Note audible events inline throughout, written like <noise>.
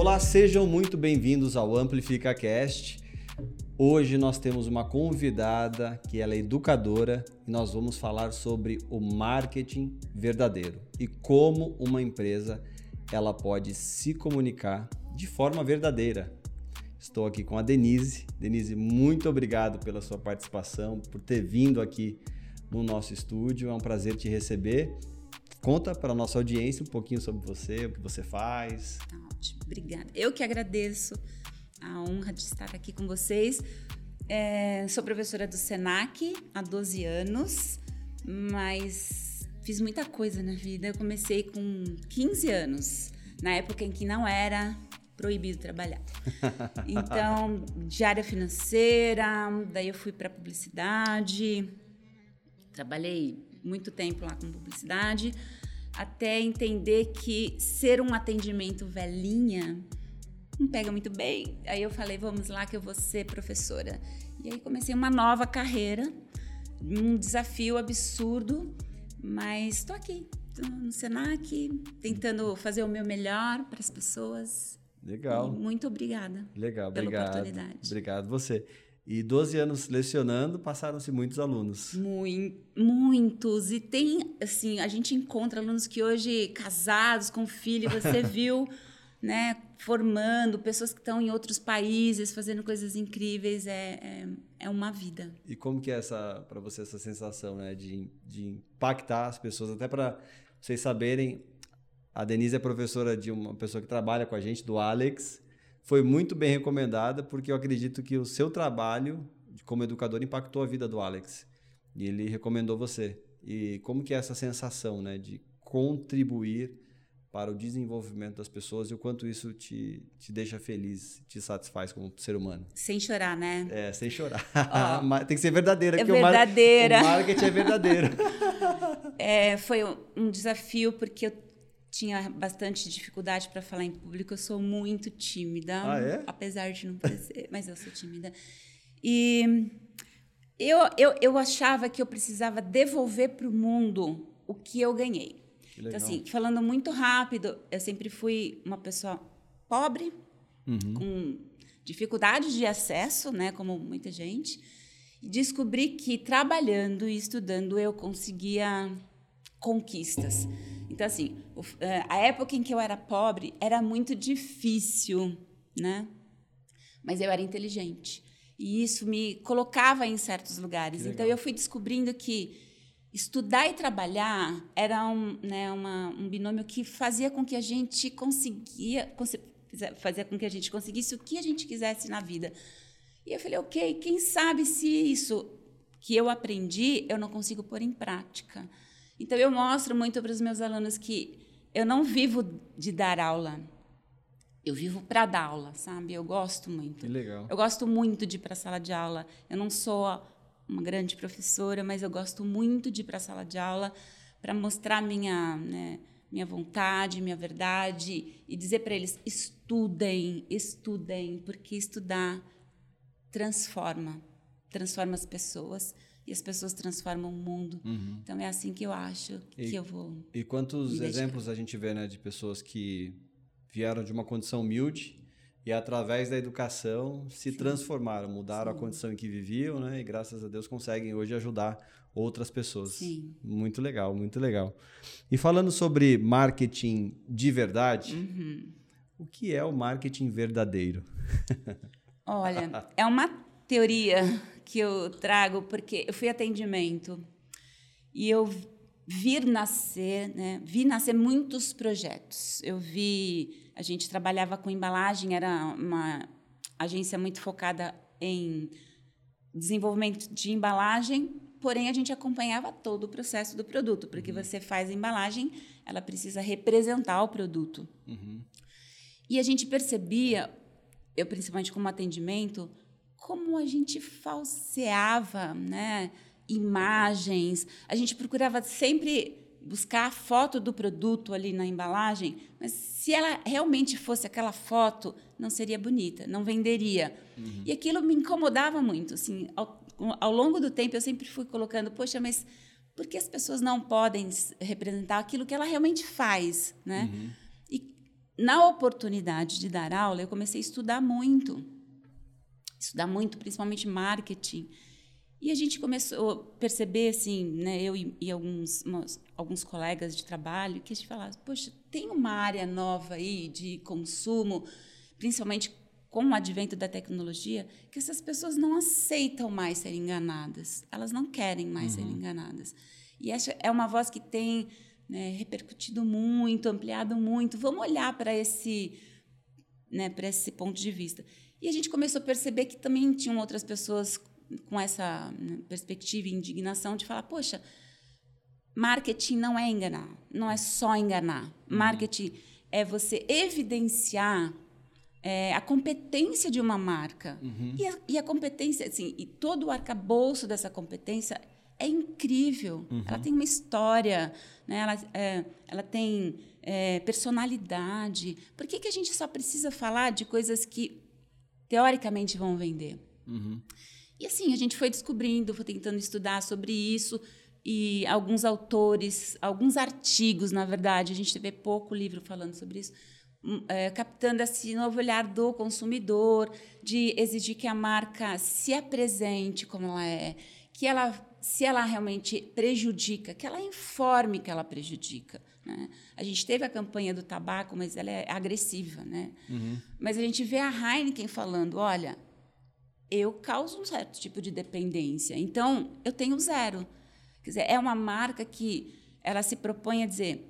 Olá, sejam muito bem-vindos ao Amplifica Cast. Hoje nós temos uma convidada que ela é educadora e nós vamos falar sobre o marketing verdadeiro e como uma empresa ela pode se comunicar de forma verdadeira. Estou aqui com a Denise. Denise, muito obrigado pela sua participação, por ter vindo aqui no nosso estúdio. É um prazer te receber. Conta para a nossa audiência um pouquinho sobre você, o que você faz. Tá ótimo, obrigada. Eu que agradeço a honra de estar aqui com vocês. É, sou professora do SENAC há 12 anos, mas fiz muita coisa na vida. Eu comecei com 15 anos, na época em que não era proibido trabalhar. <laughs> Então, de área financeira, daí eu fui para publicidade, trabalhei muito tempo lá com publicidade, até entender que ser um atendimento velhinha não pega muito bem. Aí eu falei, vamos lá que eu vou ser professora. E aí comecei uma nova carreira, um desafio absurdo, mas estou aqui, tô no Senac, tentando fazer o meu melhor para as pessoas. Legal. E muito obrigada. Legal, pela obrigado. oportunidade. Obrigado você. E 12 anos lecionando, passaram-se muitos alunos. Muito, muitos. E tem, assim, a gente encontra alunos que hoje, casados, com filho, você <laughs> viu né, formando, pessoas que estão em outros países, fazendo coisas incríveis, é, é, é uma vida. E como que é essa para você essa sensação, né, de, de impactar as pessoas, até para vocês saberem, a Denise é professora de uma pessoa que trabalha com a gente, do Alex, foi muito bem recomendada porque eu acredito que o seu trabalho como educador impactou a vida do Alex e ele recomendou você. E como que é essa sensação, né, de contribuir para o desenvolvimento das pessoas e o quanto isso te, te deixa feliz, te satisfaz como ser humano. Sem chorar, né? É, sem chorar. Oh, <laughs> Tem que ser verdadeira. É verdadeira. O, mar... o marketing é verdadeiro. <laughs> é, foi um desafio porque eu tinha bastante dificuldade para falar em público. Eu sou muito tímida. Ah, é? Apesar de não parecer, <laughs> mas eu sou tímida. E eu, eu, eu achava que eu precisava devolver para o mundo o que eu ganhei. Então, assim, falando muito rápido, eu sempre fui uma pessoa pobre, uhum. com dificuldades de acesso, né, como muita gente, e descobri que trabalhando e estudando eu conseguia conquistas. Então, assim, é, a época em que eu era pobre era muito difícil, né? Mas eu era inteligente. E isso me colocava em certos lugares. Então, eu fui descobrindo que estudar e trabalhar era um, né, uma, um binômio que fazia com que a gente conseguia fazia com que a gente conseguisse o que a gente quisesse na vida. E eu falei, ok, quem sabe se isso que eu aprendi eu não consigo pôr em prática. Então eu mostro muito para os meus alunos que eu não vivo de dar aula. Eu vivo para dar aula, sabe? Eu gosto muito. Que legal. Eu gosto muito de ir para a sala de aula. Eu não sou uma grande professora, mas eu gosto muito de ir para a sala de aula para mostrar minha, né, minha vontade, minha verdade e dizer para eles: estudem, estudem, porque estudar transforma, transforma as pessoas e as pessoas transformam o mundo. Uhum. Então é assim que eu acho e, que eu vou. E quantos exemplos a gente vê, né, de pessoas que vieram de uma condição humilde e através da educação se Sim. transformaram, mudaram Sim. a condição em que viviam, né? E graças a Deus conseguem hoje ajudar outras pessoas. Sim. Muito legal, muito legal. E falando sobre marketing de verdade, uhum. o que é o marketing verdadeiro? <laughs> Olha, é uma teoria que eu trago porque eu fui atendimento e eu vi nascer, né? Vi nascer muitos projetos. Eu vi a gente trabalhava com embalagem, era uma agência muito focada em desenvolvimento de embalagem, porém a gente acompanhava todo o processo do produto, porque uhum. você faz a embalagem, ela precisa representar o produto. Uhum. E a gente percebia, eu principalmente como atendimento, como a gente falseava, né? imagens, a gente procurava sempre buscar a foto do produto ali na embalagem, mas se ela realmente fosse aquela foto, não seria bonita, não venderia. Uhum. E aquilo me incomodava muito. Assim, ao, ao longo do tempo, eu sempre fui colocando, poxa, mas por que as pessoas não podem representar aquilo que ela realmente faz, né? Uhum. E na oportunidade de dar aula, eu comecei a estudar muito. Estudar muito, principalmente marketing. E a gente começou a perceber, assim, né, eu e, e alguns, umas, alguns colegas de trabalho, que a gente falava, poxa, tem uma área nova aí de consumo, principalmente com o advento da tecnologia, que essas pessoas não aceitam mais ser enganadas. Elas não querem mais uhum. ser enganadas. E essa é uma voz que tem né, repercutido muito, ampliado muito. Vamos olhar para esse, né, para esse ponto de vista. E a gente começou a perceber que também tinham outras pessoas com essa né, perspectiva e indignação de falar, poxa, marketing não é enganar, não é só enganar. Uhum. Marketing é você evidenciar é, a competência de uma marca. Uhum. E, a, e, a, competência, assim, e todo o arcabouço dessa competência é incrível. Uhum. Ela tem uma história, né? ela, é, ela tem é, personalidade. Por que, que a gente só precisa falar de coisas que teoricamente vão vender? Uhum. E assim, a gente foi descobrindo, foi tentando estudar sobre isso. E alguns autores, alguns artigos, na verdade, a gente vê pouco livro falando sobre isso Hum, é, captando esse novo olhar do consumidor, de exigir que a marca se apresente como ela é, que ela, se ela realmente prejudica, que ela informe que ela prejudica. Né? A gente teve a campanha do tabaco, mas ela é agressiva. Né? Uhum. Mas a gente vê a Heineken falando: olha, eu causo um certo tipo de dependência, então eu tenho zero. Quer dizer, é uma marca que ela se propõe a dizer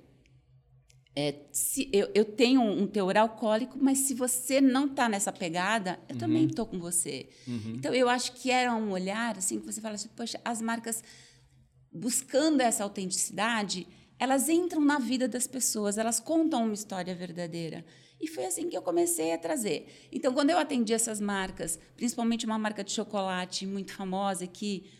é, se, eu, eu, tenho um teor alcoólico, mas se você não está nessa pegada, eu uhum. também estou com você. Uhum. Então, eu acho que era um olhar assim que você fala assim, poxa, as marcas buscando essa autenticidade, elas entram na vida das pessoas, elas contam uma história verdadeira. E foi assim que eu comecei a trazer. Então, quando eu atendi essas marcas, principalmente uma marca de chocolate muito famosa, que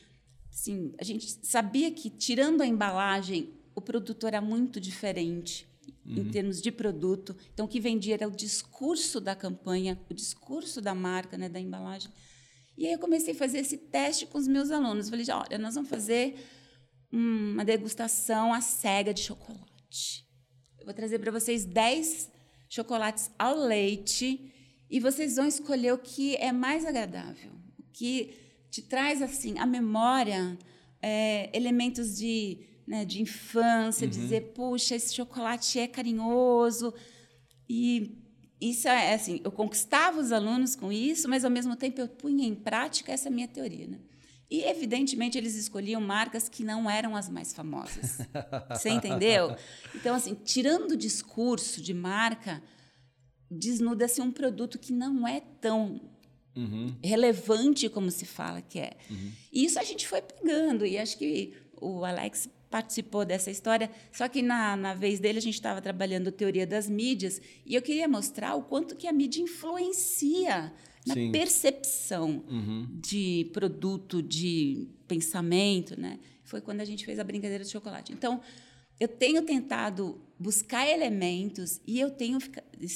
assim, a gente sabia que, tirando a embalagem, o produto era muito diferente uhum. em termos de produto. Então, o que vendia era o discurso da campanha, o discurso da marca, né, da embalagem. E aí eu comecei a fazer esse teste com os meus alunos. Falei, olha, nós vamos fazer uma degustação à cega de chocolate. Eu vou trazer para vocês 10 chocolates ao leite e vocês vão escolher o que é mais agradável, o que te traz assim a memória, é, elementos de né, de infância, uhum. dizer, puxa, esse chocolate é carinhoso. E isso é assim, eu conquistava os alunos com isso, mas ao mesmo tempo eu punha em prática essa minha teoria, né? E evidentemente eles escolhiam marcas que não eram as mais famosas. Você entendeu? Então assim, tirando o discurso de marca, desnuda-se um produto que não é tão uhum. relevante como se fala que é. Uhum. E isso a gente foi pegando e acho que o Alex participou dessa história, só que na, na vez dele a gente estava trabalhando teoria das mídias e eu queria mostrar o quanto que a mídia influencia na Sim. percepção uhum. de produto, de pensamento, né? Foi quando a gente fez a brincadeira de chocolate. Então, eu tenho tentado buscar elementos e eu tenho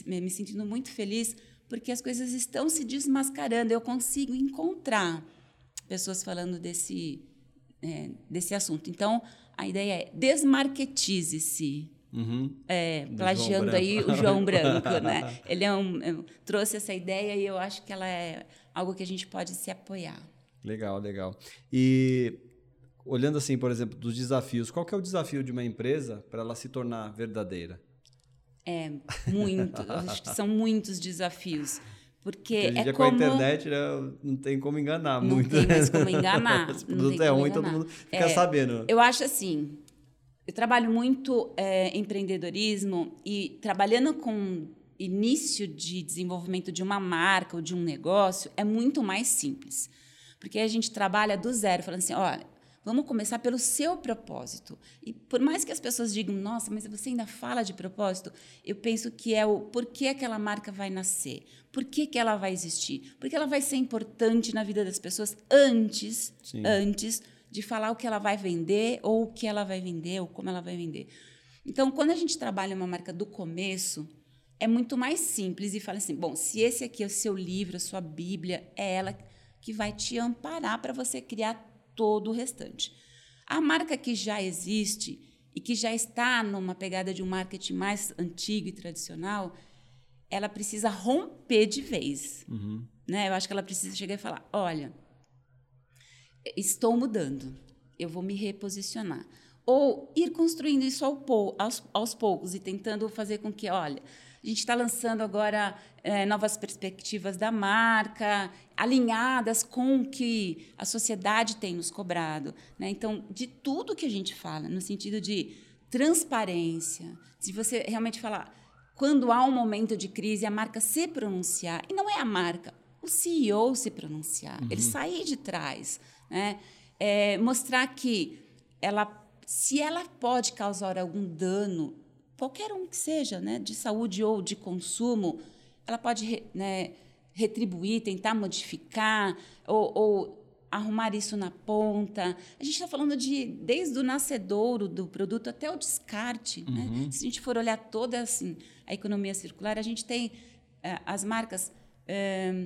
me sentindo muito feliz porque as coisas estão se desmascarando. Eu consigo encontrar pessoas falando desse, é, desse assunto. Então, a ideia é desmarketize-se. Uhum. É, plagiando aí o João Branco, <laughs> né? Ele é um, é, trouxe essa ideia e eu acho que ela é algo que a gente pode se apoiar. Legal, legal. E olhando assim, por exemplo, dos desafios, qual que é o desafio de uma empresa para ela se tornar verdadeira? É, muito. acho que são muitos desafios. Porque, Porque é como... com a internet né, não tem como enganar não muito. Não tem mais como enganar. o produto é ruim, todo mundo fica é, sabendo. Eu acho assim, eu trabalho muito é, empreendedorismo e trabalhando com início de desenvolvimento de uma marca ou de um negócio é muito mais simples. Porque a gente trabalha do zero, falando assim, olha, Vamos começar pelo seu propósito. E por mais que as pessoas digam, nossa, mas você ainda fala de propósito, eu penso que é o por que aquela marca vai nascer, por que, que ela vai existir, porque ela vai ser importante na vida das pessoas antes, Sim. antes de falar o que ela vai vender ou o que ela vai vender ou como ela vai vender. Então, quando a gente trabalha uma marca do começo, é muito mais simples e fala assim: bom, se esse aqui é o seu livro, a sua Bíblia, é ela que vai te amparar para você criar todo o restante. A marca que já existe e que já está numa pegada de um marketing mais antigo e tradicional, ela precisa romper de vez. Uhum. Né? Eu acho que ela precisa chegar e falar: olha, estou mudando, eu vou me reposicionar. Ou ir construindo isso aos, aos poucos e tentando fazer com que, olha, a gente está lançando agora é, novas perspectivas da marca, alinhadas com o que a sociedade tem nos cobrado. Né? Então, de tudo que a gente fala, no sentido de transparência, de você realmente falar, quando há um momento de crise, a marca se pronunciar, e não é a marca, o CEO se pronunciar, uhum. ele sair de trás, né? É, mostrar que ela, se ela pode causar algum dano qualquer um que seja, né, de saúde ou de consumo, ela pode né, retribuir, tentar modificar ou, ou, arrumar isso na ponta. A gente está falando de desde o nascedouro do produto até o descarte. Né? Uhum. Né? Se a gente for olhar toda assim, a economia circular, a gente tem é, as marcas é,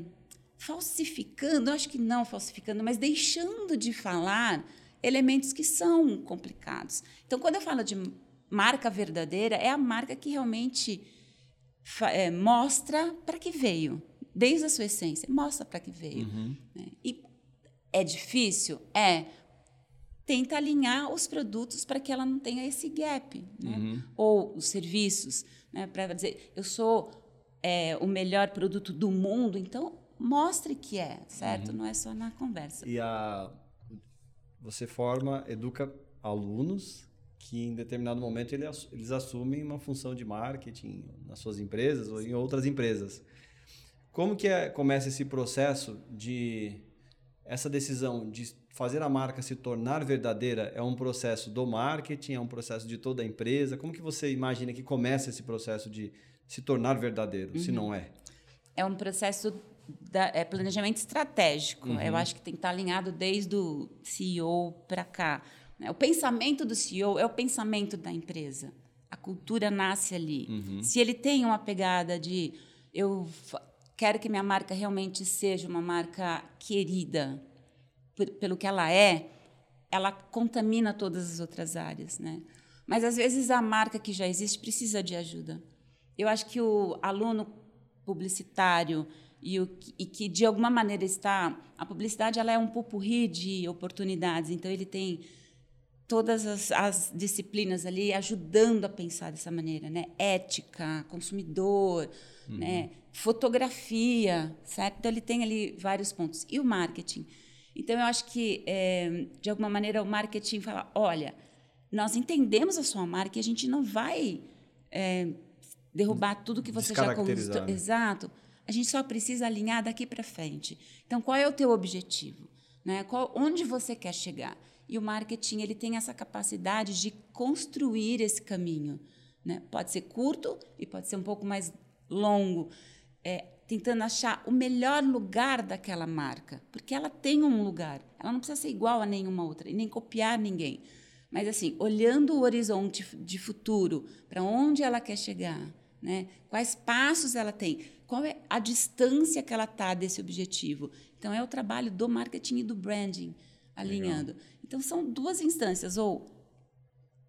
falsificando, acho que não falsificando, mas deixando de falar elementos que são complicados. Então, quando eu falo de marca verdadeira é a marca que realmente é, mostra para que veio, desde a sua essência, mostra para que veio. Uhum. Né? E é difícil? É. Tenta alinhar os produtos para que ela não tenha esse gap. Né? Uhum. Ou os serviços, né? para dizer, eu sou é, o melhor produto do mundo, então mostre que é, certo? Uhum. Não é só na conversa. E a, você forma, educa alunos que em determinado momento eles assumem uma função de marketing nas suas empresas ou em outras empresas. Como que é, começa esse processo de essa decisão de fazer a marca se tornar verdadeira é um processo do marketing, é um processo de toda a empresa? Como que você imagina que começa esse processo de se tornar verdadeiro, uhum. se não é? É um processo da, é planejamento estratégico. Uhum. Eu acho que tem que estar alinhado desde o CEO para cá. Né? O pensamento do CEO é o pensamento da empresa. A cultura nasce ali. Uhum. Se ele tem uma pegada de eu quero que minha marca realmente seja uma marca querida pelo que ela é, ela contamina todas as outras áreas, né? Mas às vezes a marca que já existe precisa de ajuda. Eu acho que o aluno publicitário e, o, e que de alguma maneira está a publicidade ela é um pupurri de oportunidades, então ele tem todas as, as, disciplinas ali ajudando a pensar dessa maneira, né? Ética, consumidor, uhum. né? Fotografia, certo? Então ele tem ali vários pontos e o marketing. Então eu acho que é, de alguma maneira o marketing fala, olha, nós entendemos a sua marca e a gente não vai é, derrubar tudo que você já construiu. Né? Exato. A gente só precisa alinhar daqui para frente. Então qual é o teu objetivo? Né? Qual, onde você quer chegar? E o marketing ele tem essa capacidade de construir esse caminho. Né? Pode ser curto e pode ser um pouco mais longo, é, tentando achar o melhor lugar daquela marca, porque ela tem um lugar. Ela não precisa ser igual a nenhuma outra e nem copiar ninguém. Mas assim, olhando o horizonte de futuro, para onde ela quer chegar, né? Quais passos ela tem? Qual é a distância que ela está desse objetivo? Então é o trabalho do marketing e do branding alinhando. Legal. Então, são duas instâncias, ou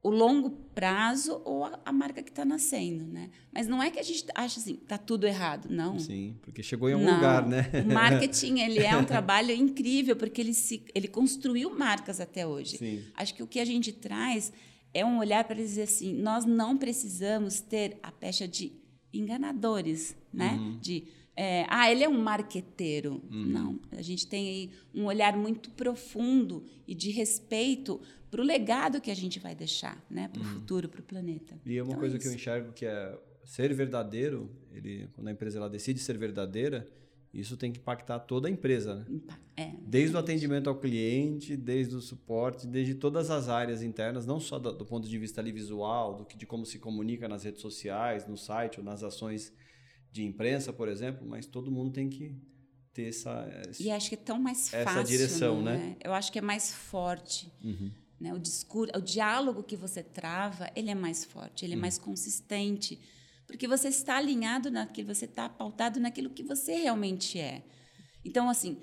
o longo prazo ou a, a marca que está nascendo, né? Mas não é que a gente acha assim, tá tudo errado, não. Sim, porque chegou em algum não. lugar, né? O marketing, <laughs> ele é um trabalho incrível, porque ele, se, ele construiu marcas até hoje. Sim. Acho que o que a gente traz é um olhar para dizer assim, nós não precisamos ter a pecha de enganadores, né? Uhum. De é, ah, ele é um marqueteiro. Uhum. Não, a gente tem aí um olhar muito profundo e de respeito para o legado que a gente vai deixar, né, para o uhum. futuro, para o planeta. E é uma então, coisa é que eu enxergo que é ser verdadeiro. Ele, quando a empresa ela decide ser verdadeira, isso tem que impactar toda a empresa, né? É, desde o atendimento ao cliente, desde o suporte, desde todas as áreas internas, não só do, do ponto de vista ali visual, do que, de como se comunica nas redes sociais, no site ou nas ações de imprensa, por exemplo, mas todo mundo tem que ter essa. E acho que é tão mais fácil. Essa direção, né? Eu acho que é mais forte. Uhum. Né? O discurso, o diálogo que você trava, ele é mais forte, ele é uhum. mais consistente, porque você está alinhado naquilo, você está pautado naquilo que você realmente é. Então, assim,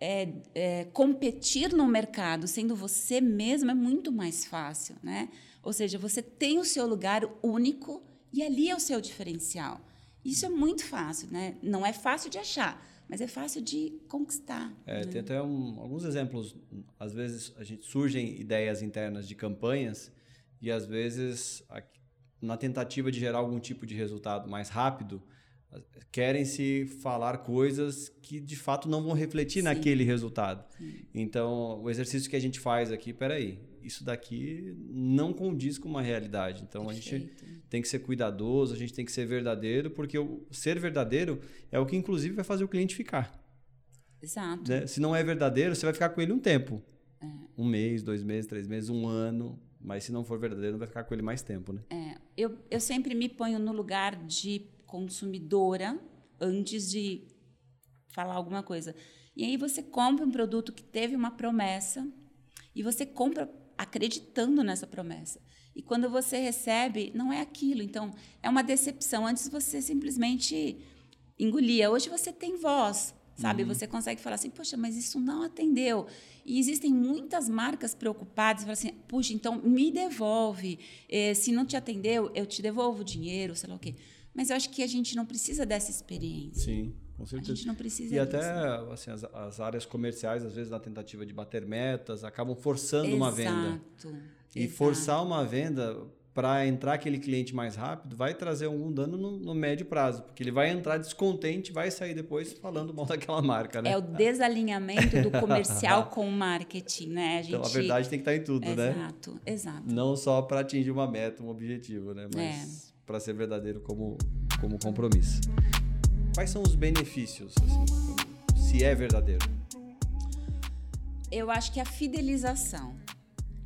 é, é, competir no mercado sendo você mesmo é muito mais fácil, né? Ou seja, você tem o seu lugar único e ali é o seu diferencial. Isso é muito fácil, né? Não é fácil de achar, mas é fácil de conquistar. É, né? Tem até um, alguns exemplos. Às vezes a gente surgem ideias internas de campanhas e às vezes na tentativa de gerar algum tipo de resultado mais rápido, querem se falar coisas que de fato não vão refletir Sim. naquele resultado. Sim. Então, o exercício que a gente faz aqui, peraí, isso daqui não condiz com uma realidade. Então, Perfeito. a gente tem que ser cuidadoso, a gente tem que ser verdadeiro, porque o ser verdadeiro é o que inclusive vai fazer o cliente ficar. Exato. Né? Se não é verdadeiro, você vai ficar com ele um tempo. É. Um mês, dois meses, três meses, um ano. Mas se não for verdadeiro, vai ficar com ele mais tempo, né? É, eu, eu sempre me ponho no lugar de consumidora antes de falar alguma coisa. E aí você compra um produto que teve uma promessa e você compra acreditando nessa promessa. E quando você recebe, não é aquilo. Então, é uma decepção. Antes você simplesmente engolia. Hoje você tem voz, sabe? Uhum. Você consegue falar assim, poxa, mas isso não atendeu. E existem muitas marcas preocupadas, falam assim, puxa, então me devolve. Eh, se não te atendeu, eu te devolvo o dinheiro, sei lá o quê. Mas eu acho que a gente não precisa dessa experiência. Sim, com certeza. A gente não precisa E até assim, as, as, áreas comerciais, às vezes, na tentativa de bater metas, acabam forçando Exato. uma venda. E Exato. forçar uma venda para entrar aquele cliente mais rápido vai trazer algum dano no, no, médio prazo, porque ele vai entrar descontente vai sair depois falando mal daquela marca, né? É o desalinhamento do comercial <laughs> com o marketing, né? A gente... Então a verdade tem que estar em tudo, exato, né? Exato, exato. Não só para atingir uma meta, um objetivo, né? Mas... É para ser verdadeiro como, como compromisso. Quais são os benefícios, assim, se é verdadeiro? Eu acho que a fidelização,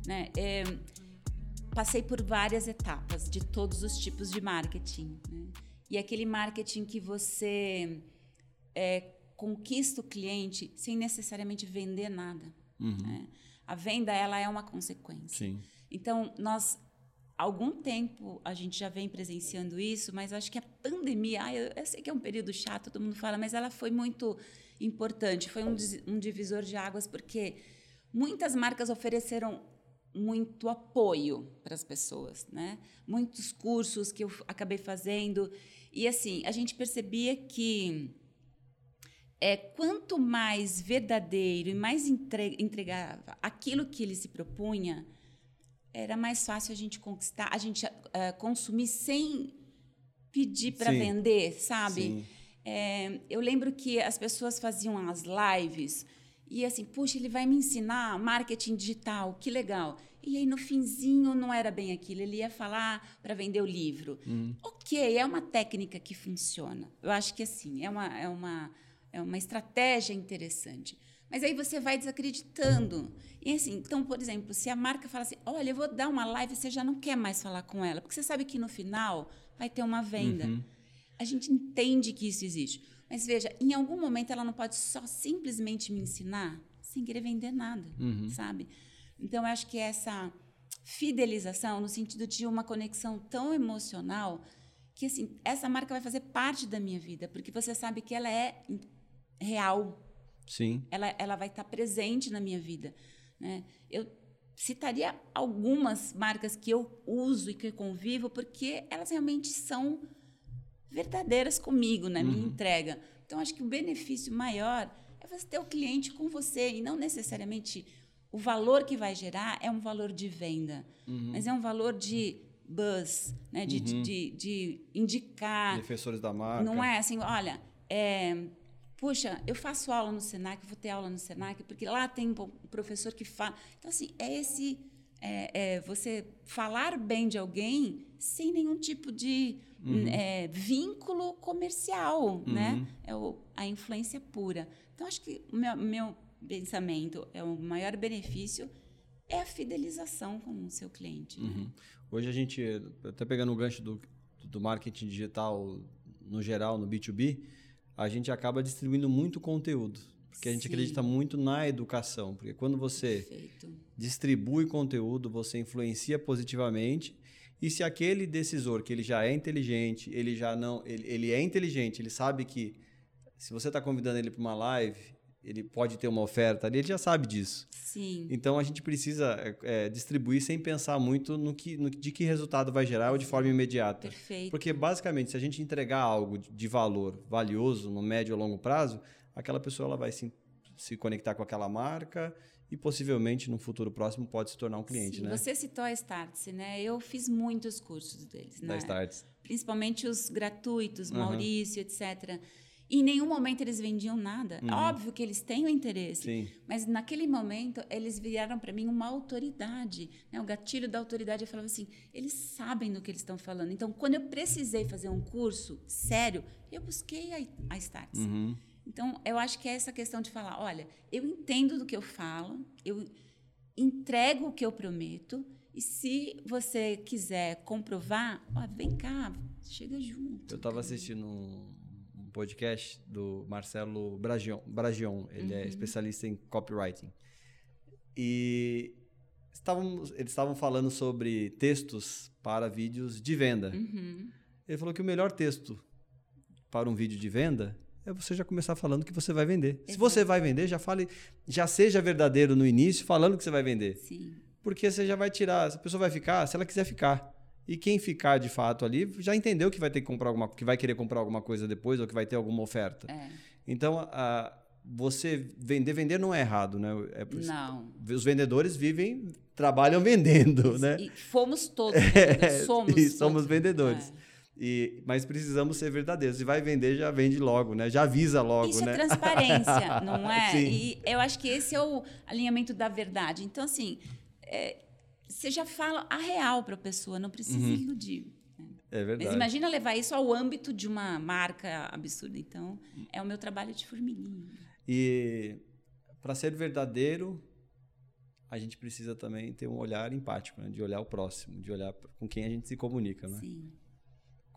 né? É, passei por várias etapas de todos os tipos de marketing, né? E aquele marketing que você é, conquista o cliente sem necessariamente vender nada. Uhum. Né? A venda ela é uma consequência. Sim. Então nós algum tempo a gente já vem presenciando isso, mas acho que a pandemia, ah, eu, eu, sei que é um período chato, todo mundo fala, mas ela foi muito importante, foi um, um divisor de águas, porque muitas marcas ofereceram muito apoio para as pessoas, né? Muitos cursos que eu acabei fazendo e assim a gente percebia que é quanto mais verdadeiro e mais entregava aquilo que ele se propunha, era mais fácil a gente conquistar, a gente uh, consumir sem pedir para vender, sabe? É, eu lembro que as pessoas faziam as lives e assim, puxa, ele vai me ensinar marketing digital, que legal. E aí no finzinho não era bem aquilo, ele ia falar para vender o livro. Hum. Ok, é uma técnica que funciona. Eu acho que assim, é uma, é uma, é uma estratégia interessante. Mas aí você vai desacreditando. E assim, então, por exemplo, se a marca fala assim: olha, eu vou dar uma live, você já não quer mais falar com ela, porque você sabe que no final vai ter uma venda. Uhum. A gente entende que isso existe. Mas veja, em algum momento ela não pode só simplesmente me ensinar sem querer vender nada, uhum. sabe? Então, eu acho que essa fidelização, no sentido de uma conexão tão emocional, que assim, essa marca vai fazer parte da minha vida, porque você sabe que ela é real, Sim. Ela, ela vai estar presente na minha vida. Né? Eu citaria algumas marcas que eu uso e que eu convivo, porque elas realmente são verdadeiras comigo, na né? minha uhum. entrega. Então, acho que o benefício maior é você ter o cliente com você e não necessariamente o valor que vai gerar é um valor de venda, uhum. mas é um valor de buzz, né? de, uhum. de, de, de, indicar. Defensores da marca. Não é assim, olha, é, Puxa, eu faço aula no Senac, vou ter aula no Senac, porque lá tem um professor que fala. Então, assim, é esse. É, é você falar bem de alguém sem nenhum tipo de uhum. é, vínculo comercial, uhum. né? É o, a influência pura. Então, acho que o meu, meu pensamento é o maior benefício é a fidelização com o seu cliente. Né? Uhum. Hoje a gente, até pegando o gancho do, do marketing digital no geral, no B2B, a gente acaba distribuindo muito conteúdo. Porque a gente Sim. acredita muito na educação. Porque quando você Perfeito. distribui conteúdo, você influencia positivamente. E se aquele decisor, que ele já é inteligente, ele já não. Ele, ele é inteligente, ele sabe que se você está convidando ele para uma live, ele pode ter uma oferta ali, ele já sabe disso. Sim. Então a gente precisa é, distribuir sem pensar muito no que, no, de que resultado vai gerar ou de forma imediata. Perfeito. Porque basicamente, se a gente entregar algo de valor valioso no médio ou longo prazo, aquela pessoa ela vai se, se conectar com aquela marca e possivelmente no futuro próximo pode se tornar um cliente, Sim, né? Você citou a Startse, né? Eu fiz muitos cursos deles, Da né? Starts. Principalmente os gratuitos, Uhum. Maurício, etc. E em nenhum momento eles vendiam nada. Óbvio que eles têm o interesse, Uhum. Sim. mas naquele momento eles viraram para mim uma autoridade. Né? O gatilho da autoridade eu falava assim: eles sabem do que eles estão falando. Então, quando eu precisei fazer um curso sério, eu busquei a, a Startse. Uhum. Então, eu acho que é essa questão de falar: olha, eu entendo do que eu falo, eu entrego o que eu prometo, e se você quiser comprovar, ó, vem cá, chega junto. Eu estava assistindo um um podcast do Marcelo Bragion. Bragion ele é especialista em copywriting. E estavam, eles estavam falando sobre textos para vídeos de venda. Uhum. Ele falou que o melhor texto para um vídeo de venda é você já começar falando que você vai vender. Se você vai vender, já fale, já seja verdadeiro no início, falando que você vai vender. Sim. Porque você já vai tirar, a pessoa vai ficar, se ela quiser ficar. E quem ficar de fato ali já entendeu que vai ter que comprar alguma, que vai querer comprar alguma coisa depois ou que vai ter alguma oferta. É. Então, a, você vender, vender não é errado, né? É por Não. Os vendedores vivem, trabalham <laughs> vendendo, né? E fomos todos, <laughs> vendedores, somos. e somos todos. vendedores. É. E, mas precisamos ser verdadeiros. Se vai vender, já vende logo, né? Já avisa logo, Isso né? é transparência, <laughs> não é? Sim. E eu acho que esse é o alinhamento da verdade. Então, assim, é, você já fala a real para a pessoa, não precisa Uhum. iludir. É verdade. Mas imagina levar isso ao âmbito de uma marca absurda. Então, é o meu trabalho de formiguinha. E para ser verdadeiro, a gente precisa também ter um olhar empático, né? de olhar o próximo, de olhar com quem a gente se comunica, né? Sim.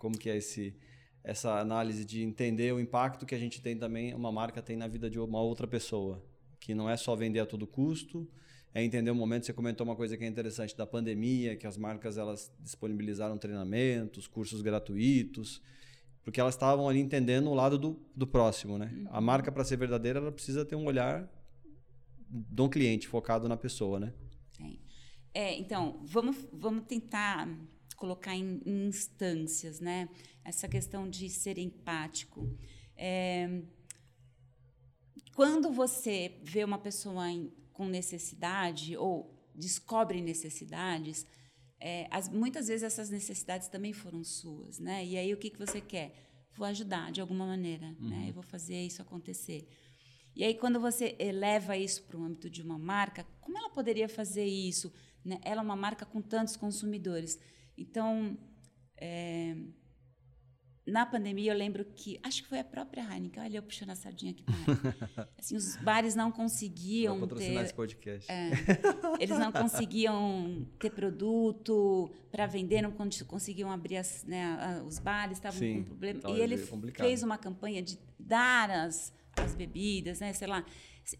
Como que é esse essa análise de entender o impacto que a gente tem também, uma marca tem na vida de uma outra pessoa, que não é só vender a todo custo, é entender o momento, você comentou uma coisa que é interessante da pandemia, que as marcas elas disponibilizaram treinamentos, cursos gratuitos, porque elas estavam ali entendendo o lado do, do próximo, né? A marca para ser verdadeira, ela precisa ter um olhar do cliente focado na pessoa, né? É, então, vamos, vamos tentar colocar em, em instâncias, né? Essa questão de ser empático. É, quando você vê uma pessoa em- com necessidade ou descobre necessidades, é, as- muitas vezes essas necessidades também foram suas, né? E aí o que, que você quer? Vou ajudar de alguma maneira, né? Eu vou fazer isso acontecer. E aí, quando você eleva isso para o âmbito de uma marca, como ela poderia fazer isso? né? Ela é uma marca com tantos consumidores. Então, é, na pandemia, eu lembro que, acho que foi a própria Heineken, olha eu puxando a sardinha aqui para <laughs> assim, Os bares não conseguiam patrocinar ter... esse podcast. É, eles não conseguiam ter produto para vender, não con- conseguiam abrir as, né, os bares, estavam com problema. E ele complicado. fez uma campanha de dar as, as bebidas, né, sei lá.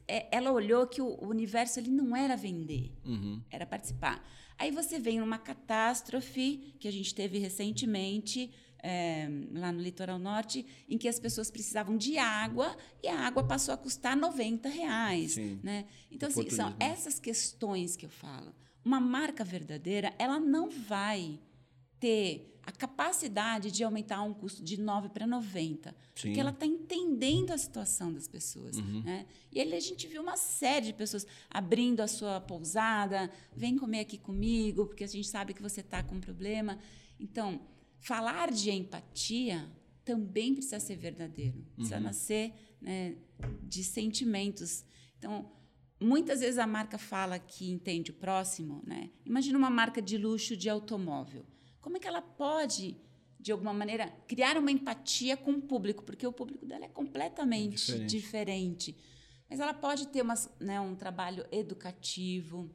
É, Ela olhou que o o universo ele não era vender, Uhum. era participar. Aí você vem numa catástrofe que a gente teve recentemente é, lá no litoral norte, em que as pessoas precisavam de água e a água passou a custar 90 reais. Sim. Né? Então, assim, são Oportunismo. essas questões que eu falo. Uma marca verdadeira, ela não vai ter a capacidade de aumentar um custo de 9 para 90, Sim. porque ela está entendendo a situação das pessoas. Uhum. Né? E aí a gente viu uma série de pessoas abrindo a sua pousada, vem comer aqui comigo, porque a gente sabe que você está com um problema. Então, falar de empatia também precisa ser verdadeiro, precisa Uhum. nascer né, de sentimentos. Então, muitas vezes a marca fala que entende o próximo, né? Imagina uma marca de luxo de automóvel. Como é que ela pode, de alguma maneira, criar uma empatia com o público? Porque o público dela é completamente Diferente. diferente. Mas ela pode ter umas, né, um trabalho educativo,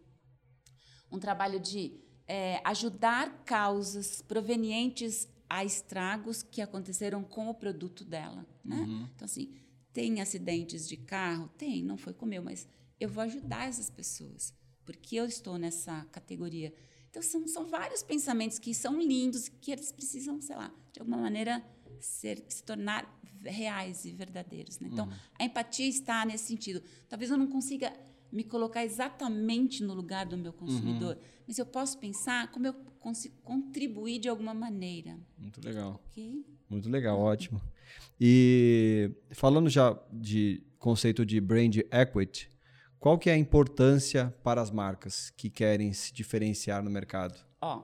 um trabalho de é, ajudar causas provenientes a estragos que aconteceram com o produto dela. Né? Então, assim, tem acidentes de carro? Tem, não foi com meu, mas eu vou ajudar essas pessoas, porque eu estou nessa categoria. Então, são, são vários pensamentos que são lindos que eles precisam, sei lá, de alguma maneira ser, se tornar reais e verdadeiros. Né? Então, uhum. a empatia está nesse sentido. Talvez eu não consiga me colocar exatamente no lugar do meu consumidor, uhum. mas eu posso pensar como eu consigo contribuir de alguma maneira. Muito legal. Okay? Muito legal, ótimo. E falando já de conceito de brand equity, qual que é a importância para as marcas que querem se diferenciar no mercado? Ó,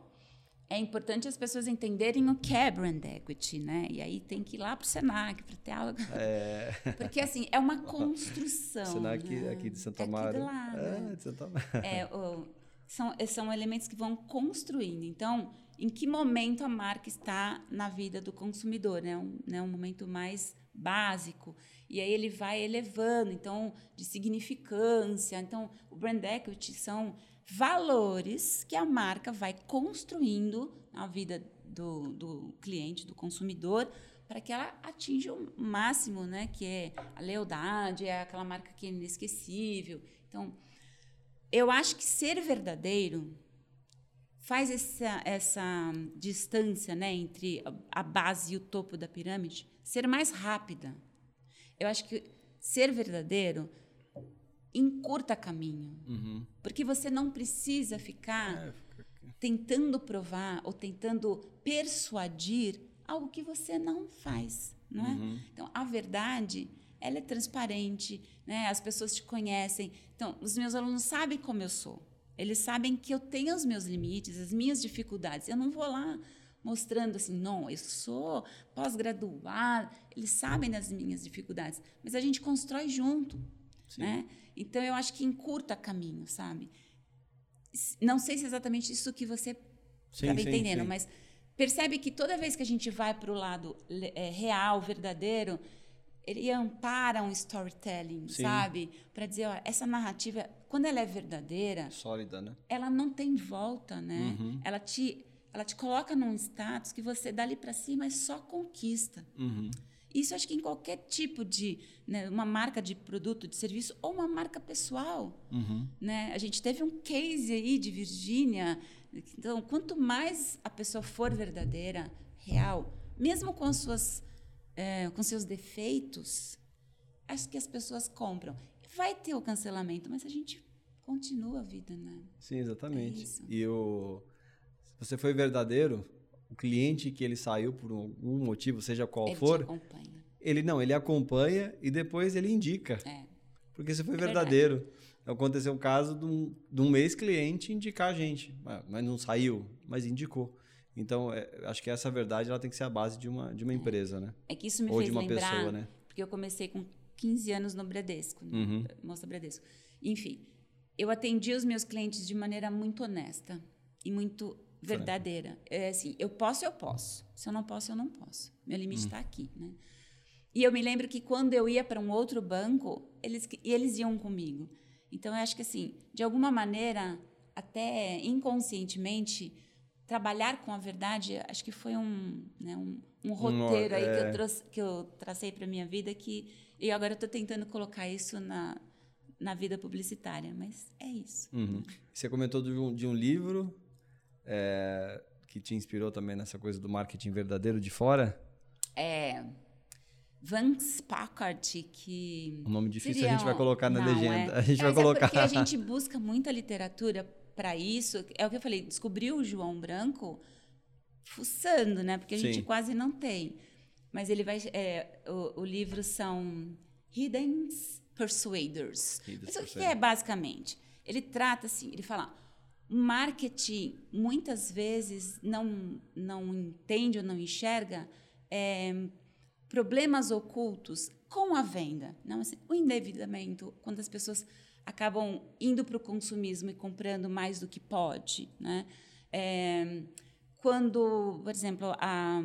é importante as pessoas entenderem o que é brand equity, né? E aí tem que ir lá para o Senac para ter aula. É... Porque, assim, é uma construção. Senac né? aqui de Santa Maria. É, lado, é, de Santa Maria. É, são, são elementos que vão construindo. Então, em que momento a marca está na vida do consumidor, né? Um, né? um momento mais básico. E aí ele vai elevando, então, de significância. Então, o brand equity são valores que a marca vai construindo na vida do, do cliente, do consumidor, para que ela atinja o máximo, né? Que é a lealdade, é aquela marca que é inesquecível. Então, eu acho que ser verdadeiro faz essa, essa distância né, entre a base e o topo da pirâmide ser mais rápida. Eu acho que ser verdadeiro encurta caminho. Uhum. Porque você não precisa ficar é, tentando provar ou tentando persuadir algo que você não faz. Não é? Uhum. Então, a verdade ela é transparente, né? as pessoas te conhecem. Então, os meus alunos sabem como eu sou. Eles sabem que eu tenho os meus limites, as minhas dificuldades. Eu não vou lá mostrando assim, não, eu sou pós-graduado. Eles sabem das minhas dificuldades, mas a gente constrói junto, né? Então eu acho que encurta caminho, sabe? Não sei se é exatamente isso que você estava entendendo, sim. mas percebe que toda vez que a gente vai para o lado é, real, verdadeiro, ele ampara um storytelling, Sim. sabe? Para dizer, ó, essa narrativa, quando ela é verdadeira, sólida, né? Ela não tem volta, né? Uhum. Ela te ela te coloca num status que você dali para cima é só conquista. Uhum. Isso acho que em qualquer tipo de, né, uma marca de produto, de serviço ou uma marca pessoal, uhum. né? A gente teve um case aí de Virgínia. Então, quanto mais a pessoa for verdadeira, real, mesmo com suas é, com seus defeitos, acho que as pessoas compram. Vai ter o cancelamento, mas a gente continua a vida, né? Sim, exatamente. É e o, você foi verdadeiro, o cliente que ele saiu por algum motivo, seja qual ele for, te acompanha. ele não, ele acompanha e depois ele indica. É. Porque você foi é verdadeiro. Verdade. Aconteceu um caso de um, de um ex-cliente indicar a gente, mas não saiu, mas indicou. Então, é, acho que essa verdade ela tem que ser a base de uma, de uma é. empresa, né? É que isso me Ou fez de uma lembrar, pessoa, né? porque eu comecei com 15 anos no Bradesco, né? uhum. Mostra Bradesco. Enfim, eu atendi os meus clientes de maneira muito honesta e muito verdadeira. É assim, eu posso, eu posso. Se eu não posso, eu não posso. Meu limite está hum. aqui, né? E eu me lembro que quando eu ia para um outro banco, eles eles iam comigo. Então eu acho que assim, de alguma maneira, até inconscientemente, trabalhar com a verdade, acho que foi um, né, um, um roteiro um, aí é... que, eu é. trouxe, que eu tracei para minha vida que e agora eu estou tentando colocar isso na, na vida publicitária, mas é isso. Uhum. Você comentou de um, de um livro é, que te inspirou também nessa coisa do marketing verdadeiro de fora? É. Vance Packard, que. Um nome difícil a gente vai colocar na Não, legenda. É. A gente vai é colocar. porque a gente busca muita literatura para isso, é o que eu falei, descobriu o João Branco fuçando, né? Porque a Sim. gente quase não tem. Mas ele vai. É, o, o, livro são Hidden Persuaders. Hidden Mas o que é basicamente? Ele trata assim, ele fala. Marketing muitas vezes não, não entende ou não enxerga é, problemas ocultos com a venda. Não, assim, o endividamento, quando as pessoas acabam indo para o consumismo e comprando mais do que pode. Né? É, quando, por exemplo, a,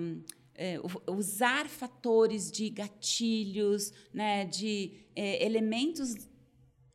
é, usar fatores de gatilhos, né, de é, elementos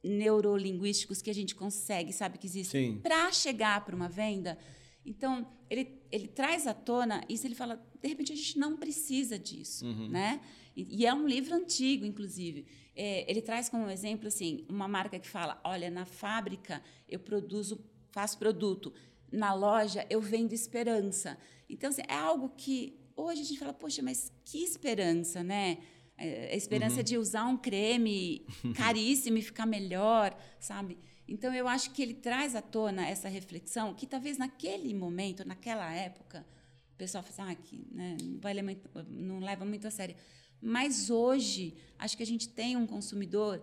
neurolinguísticos que a gente consegue, sabe que existem, para chegar para uma venda. Então, ele, ele traz à tona isso, ele fala, de repente a gente não precisa disso, uhum. né? E, e, é um livro antigo, inclusive. É, ele traz como exemplo assim uma marca que fala: olha, na fábrica eu produzo, faço produto. na loja eu vendo esperança. Então, assim, é algo que hoje a gente fala, poxa, mas que esperança, né? É, a esperança uhum. de usar um creme <laughs> caríssimo e ficar melhor, sabe? Então, eu acho que ele traz à tona essa reflexão que talvez naquele momento, naquela época, o pessoal fala assim, ah, que, né, não, muito, não leva muito a sério. Mas hoje, acho que a gente tem um consumidor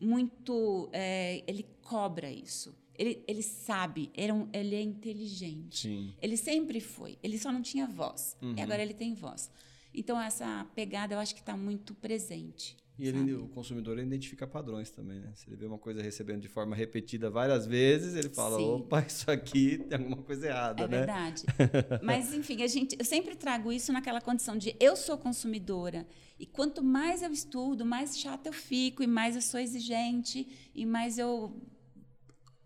muito. É, ele cobra isso. Ele, ele sabe, ele é, um, ele é inteligente. Sim. Ele sempre foi. Ele só não tinha voz. Uhum. E agora ele tem voz. Então, essa pegada eu acho que está muito presente. E ele, o consumidor identifica padrões também, né? Se ele vê uma coisa recebendo de forma repetida várias vezes, ele fala: Sim. opa, isso aqui tem alguma coisa errada, é né? É verdade. <laughs> Mas, enfim, a gente, eu sempre trago isso naquela condição de eu sou consumidora. E quanto mais eu estudo, mais chata eu fico, e mais eu sou exigente, e mais eu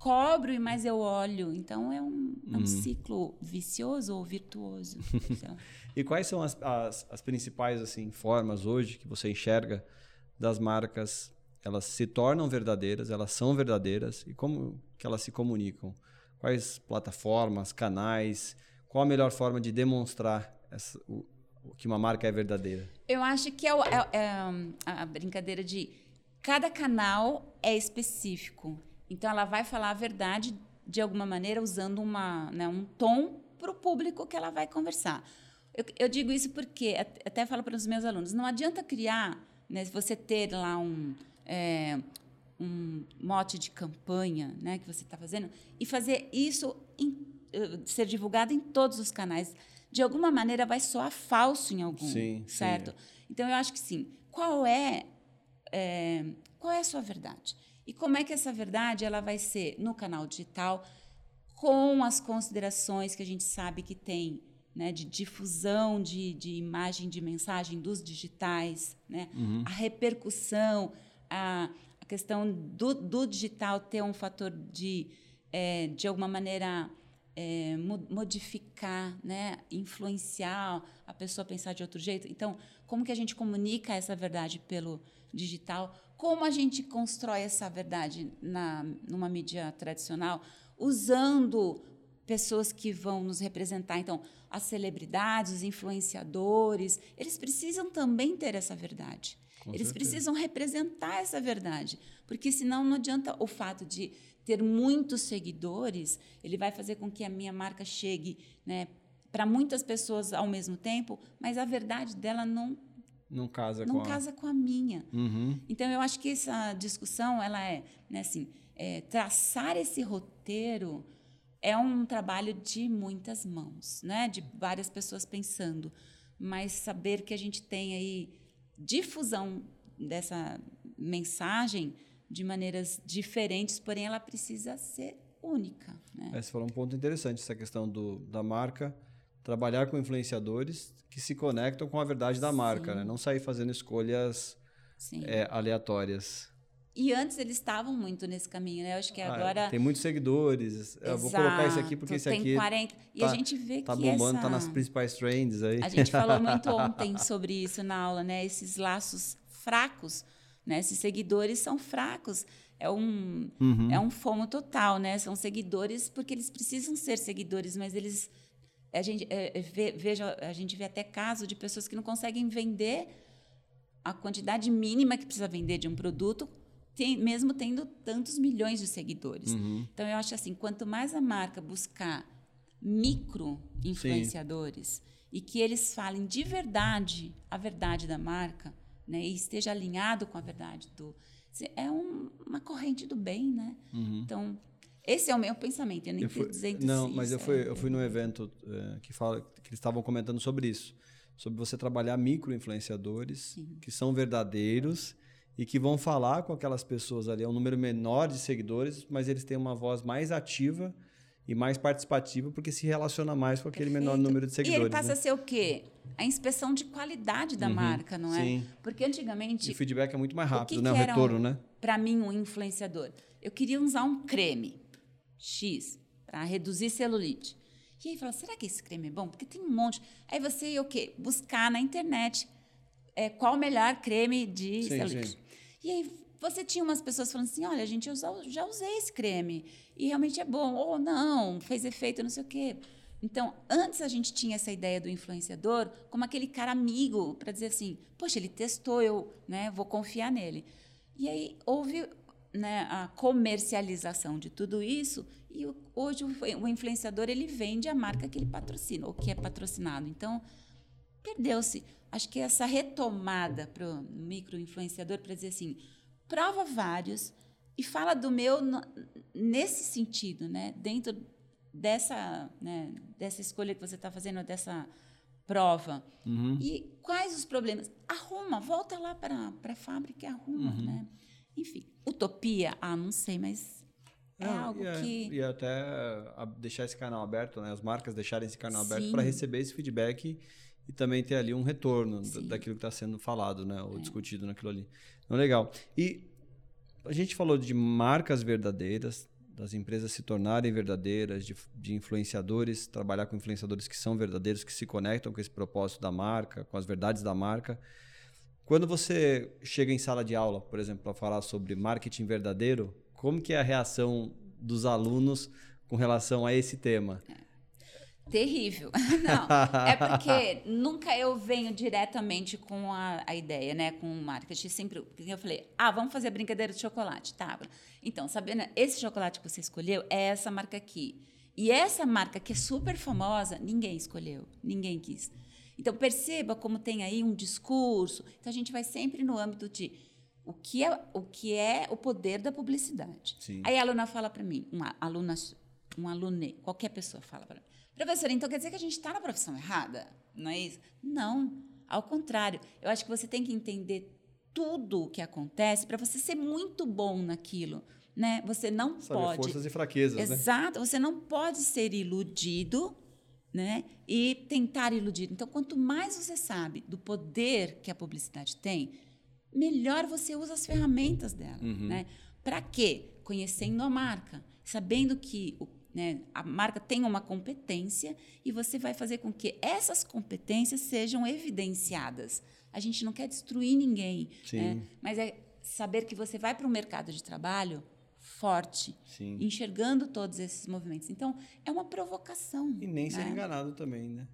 cobro e mais eu olho. Então é um, é um uhum. ciclo vicioso ou virtuoso. <laughs> Então. E quais são as, as, as, principais assim formas hoje que você enxerga das marcas? Elas se tornam verdadeiras, elas são verdadeiras e como que elas se comunicam? Quais plataformas, canais? Qual a melhor forma de demonstrar essa, o, que uma marca é verdadeira? Eu acho que é, é, é a brincadeira de cada canal é específico. Então, ela vai falar a verdade de alguma maneira usando uma, né, um tom para o público que ela vai conversar. Eu, eu, digo isso porque, até falo para os meus alunos, não adianta criar, né, você ter lá um, é, um mote de campanha né, que você está fazendo, e fazer isso em, eh, ser divulgado em todos os canais. De alguma maneira vai soar falso em algum, sim, certo? Sim. Então, eu acho que sim. Qual é, é, qual é a sua verdade? E como é que essa verdade ela vai ser no canal digital, com as considerações que a gente sabe que tem né, de difusão de, de imagem, de mensagem dos digitais, né, uhum. a repercussão, a, a questão do, do, digital ter um fator de, é, de alguma maneira, é, modificar, né, influenciar a pessoa a pensar de outro jeito. Então, como que a gente comunica essa verdade pelo digital? Como a gente constrói essa verdade na, numa mídia tradicional? Usando pessoas que vão nos representar. Então, as celebridades, os influenciadores, eles precisam também ter essa verdade. Com eles certeza. precisam representar essa verdade, porque senão não adianta o fato de ter muitos seguidores, ele vai fazer com que a minha marca chegue, né, para muitas pessoas ao mesmo tempo, mas a verdade dela não não casa não com casa a... com a minha. Uhum. Então eu acho que essa discussão ela é, né, assim, é, traçar esse roteiro é um trabalho de muitas mãos, né, de várias pessoas pensando, mas saber que a gente tem aí difusão dessa mensagem de maneiras diferentes, porém ela precisa ser única. Né? É, você falou um ponto interessante essa questão do, da marca trabalhar com influenciadores que se conectam com a verdade da marca, né? Não sair fazendo escolhas é, aleatórias. E antes eles estavam muito nesse caminho, né? Eu acho que ah, agora. tem muitos seguidores. Exato. Eu vou colocar esse aqui porque esse tem aqui. Tem 40. E tá, a gente vê tá que. Tá bombando, essa... tá nas principais trends aí. A gente falou <laughs> muito ontem sobre isso na aula, né? Esses laços fracos, né? Esses seguidores são fracos. É um, uhum. é um fomo total, né? São seguidores porque eles precisam ser seguidores, mas eles a gente é, é, vê, veja, a gente vê até casos de pessoas que não conseguem vender a quantidade mínima que precisa vender de um produto, tem, mesmo tendo tantos milhões de seguidores. Uhum. Então eu acho assim, quanto mais a marca buscar micro influenciadores e que eles falem de verdade a verdade da marca, né, e esteja alinhado com a verdade do é um, uma corrente do bem, né? Uhum. Então esse é o meu pensamento, eu nem estou dizendo Não, isso, mas eu fui, eu fui num evento é, que, fala, que eles estavam comentando sobre isso. Sobre você trabalhar micro-influenciadores que são verdadeiros e que vão falar com aquelas pessoas ali. É um número menor de seguidores, mas eles têm uma voz mais ativa e mais participativa porque se relaciona mais com aquele Perfeito. menor número de seguidores. E ele passa né? a ser o quê? A inspeção de qualidade da uhum, marca, não é? Sim. Porque antigamente. E o feedback é muito mais rápido, o que né? Que o retorno, um, né? Para mim, um influenciador. Eu queria usar um creme. X para reduzir celulite. E aí fala, será que esse creme é bom? Porque tem um monte. Aí você ia o quê? Buscar na internet é, qual o melhor creme de sim, celulite. Sim. E aí você tinha umas pessoas falando assim: olha, gente, eu já usei esse creme e realmente é bom, ou não, fez efeito, não sei o quê. Então, antes a gente tinha essa ideia do influenciador como aquele cara amigo para dizer assim: poxa, ele testou, eu né, vou confiar nele. E aí houve né, a comercialização de tudo isso e hoje o influenciador ele vende a marca que ele patrocina ou que é patrocinado. Então, perdeu-se. Acho que essa retomada para o micro-influenciador para dizer assim, prova vários e fala do meu nesse sentido, né? Dentro dessa, né, dessa escolha que você está fazendo, dessa prova. Uhum. E quais os problemas? Arruma, volta lá para a fábrica e arruma, uhum. né? Enfim, utopia, ah, não sei, mas é algo é, que... E até deixar esse canal aberto, né? As marcas deixarem esse canal Sim. aberto para receber esse feedback e também ter ali um retorno Sim. daquilo que está sendo falado, né? Ou é. discutido naquilo ali. Então, legal. E a gente falou de marcas verdadeiras, das empresas se tornarem verdadeiras, de, de, influenciadores, trabalhar com influenciadores que são verdadeiros, que se conectam com esse propósito da marca, com as verdades da marca. Quando você chega em sala de aula, por exemplo, para falar sobre marketing verdadeiro, como que é a reação dos alunos com relação a esse tema? É. Terrível. <laughs> Não, é porque nunca eu venho diretamente com a, a, ideia, né? Com o marketing. Sempre eu falei, ah, vamos fazer a brincadeira de chocolate. Tá. Então, sabendo, esse chocolate que você escolheu é essa marca aqui. E essa marca que é super famosa, ninguém escolheu, ninguém quis. Então, perceba como tem aí um discurso. Então, a gente vai sempre no âmbito de o que é o, que é o poder da publicidade. Sim. Aí a aluna fala para mim, uma aluna, um aluno, qualquer pessoa fala para mim, Professora, então quer dizer que a gente está na profissão errada? Não é isso? Não, ao contrário. Eu acho que você tem que entender tudo o que acontece para você ser muito bom naquilo. Né? Você não Saber pode. forças e fraquezas. Né? Exato, né? você não pode ser iludido né? e tentar iludir. Então, quanto mais você sabe do poder que a publicidade tem, melhor você usa as ferramentas dela. Uhum. Né? Para quê? Conhecendo a marca, sabendo que o né? A marca tem uma competência e você vai fazer com que essas competências sejam evidenciadas. A gente não quer destruir ninguém, né? mas é saber que você vai para um mercado de trabalho forte, Sim. enxergando todos esses movimentos. Então, é uma provocação. E nem né? ser enganado também, né?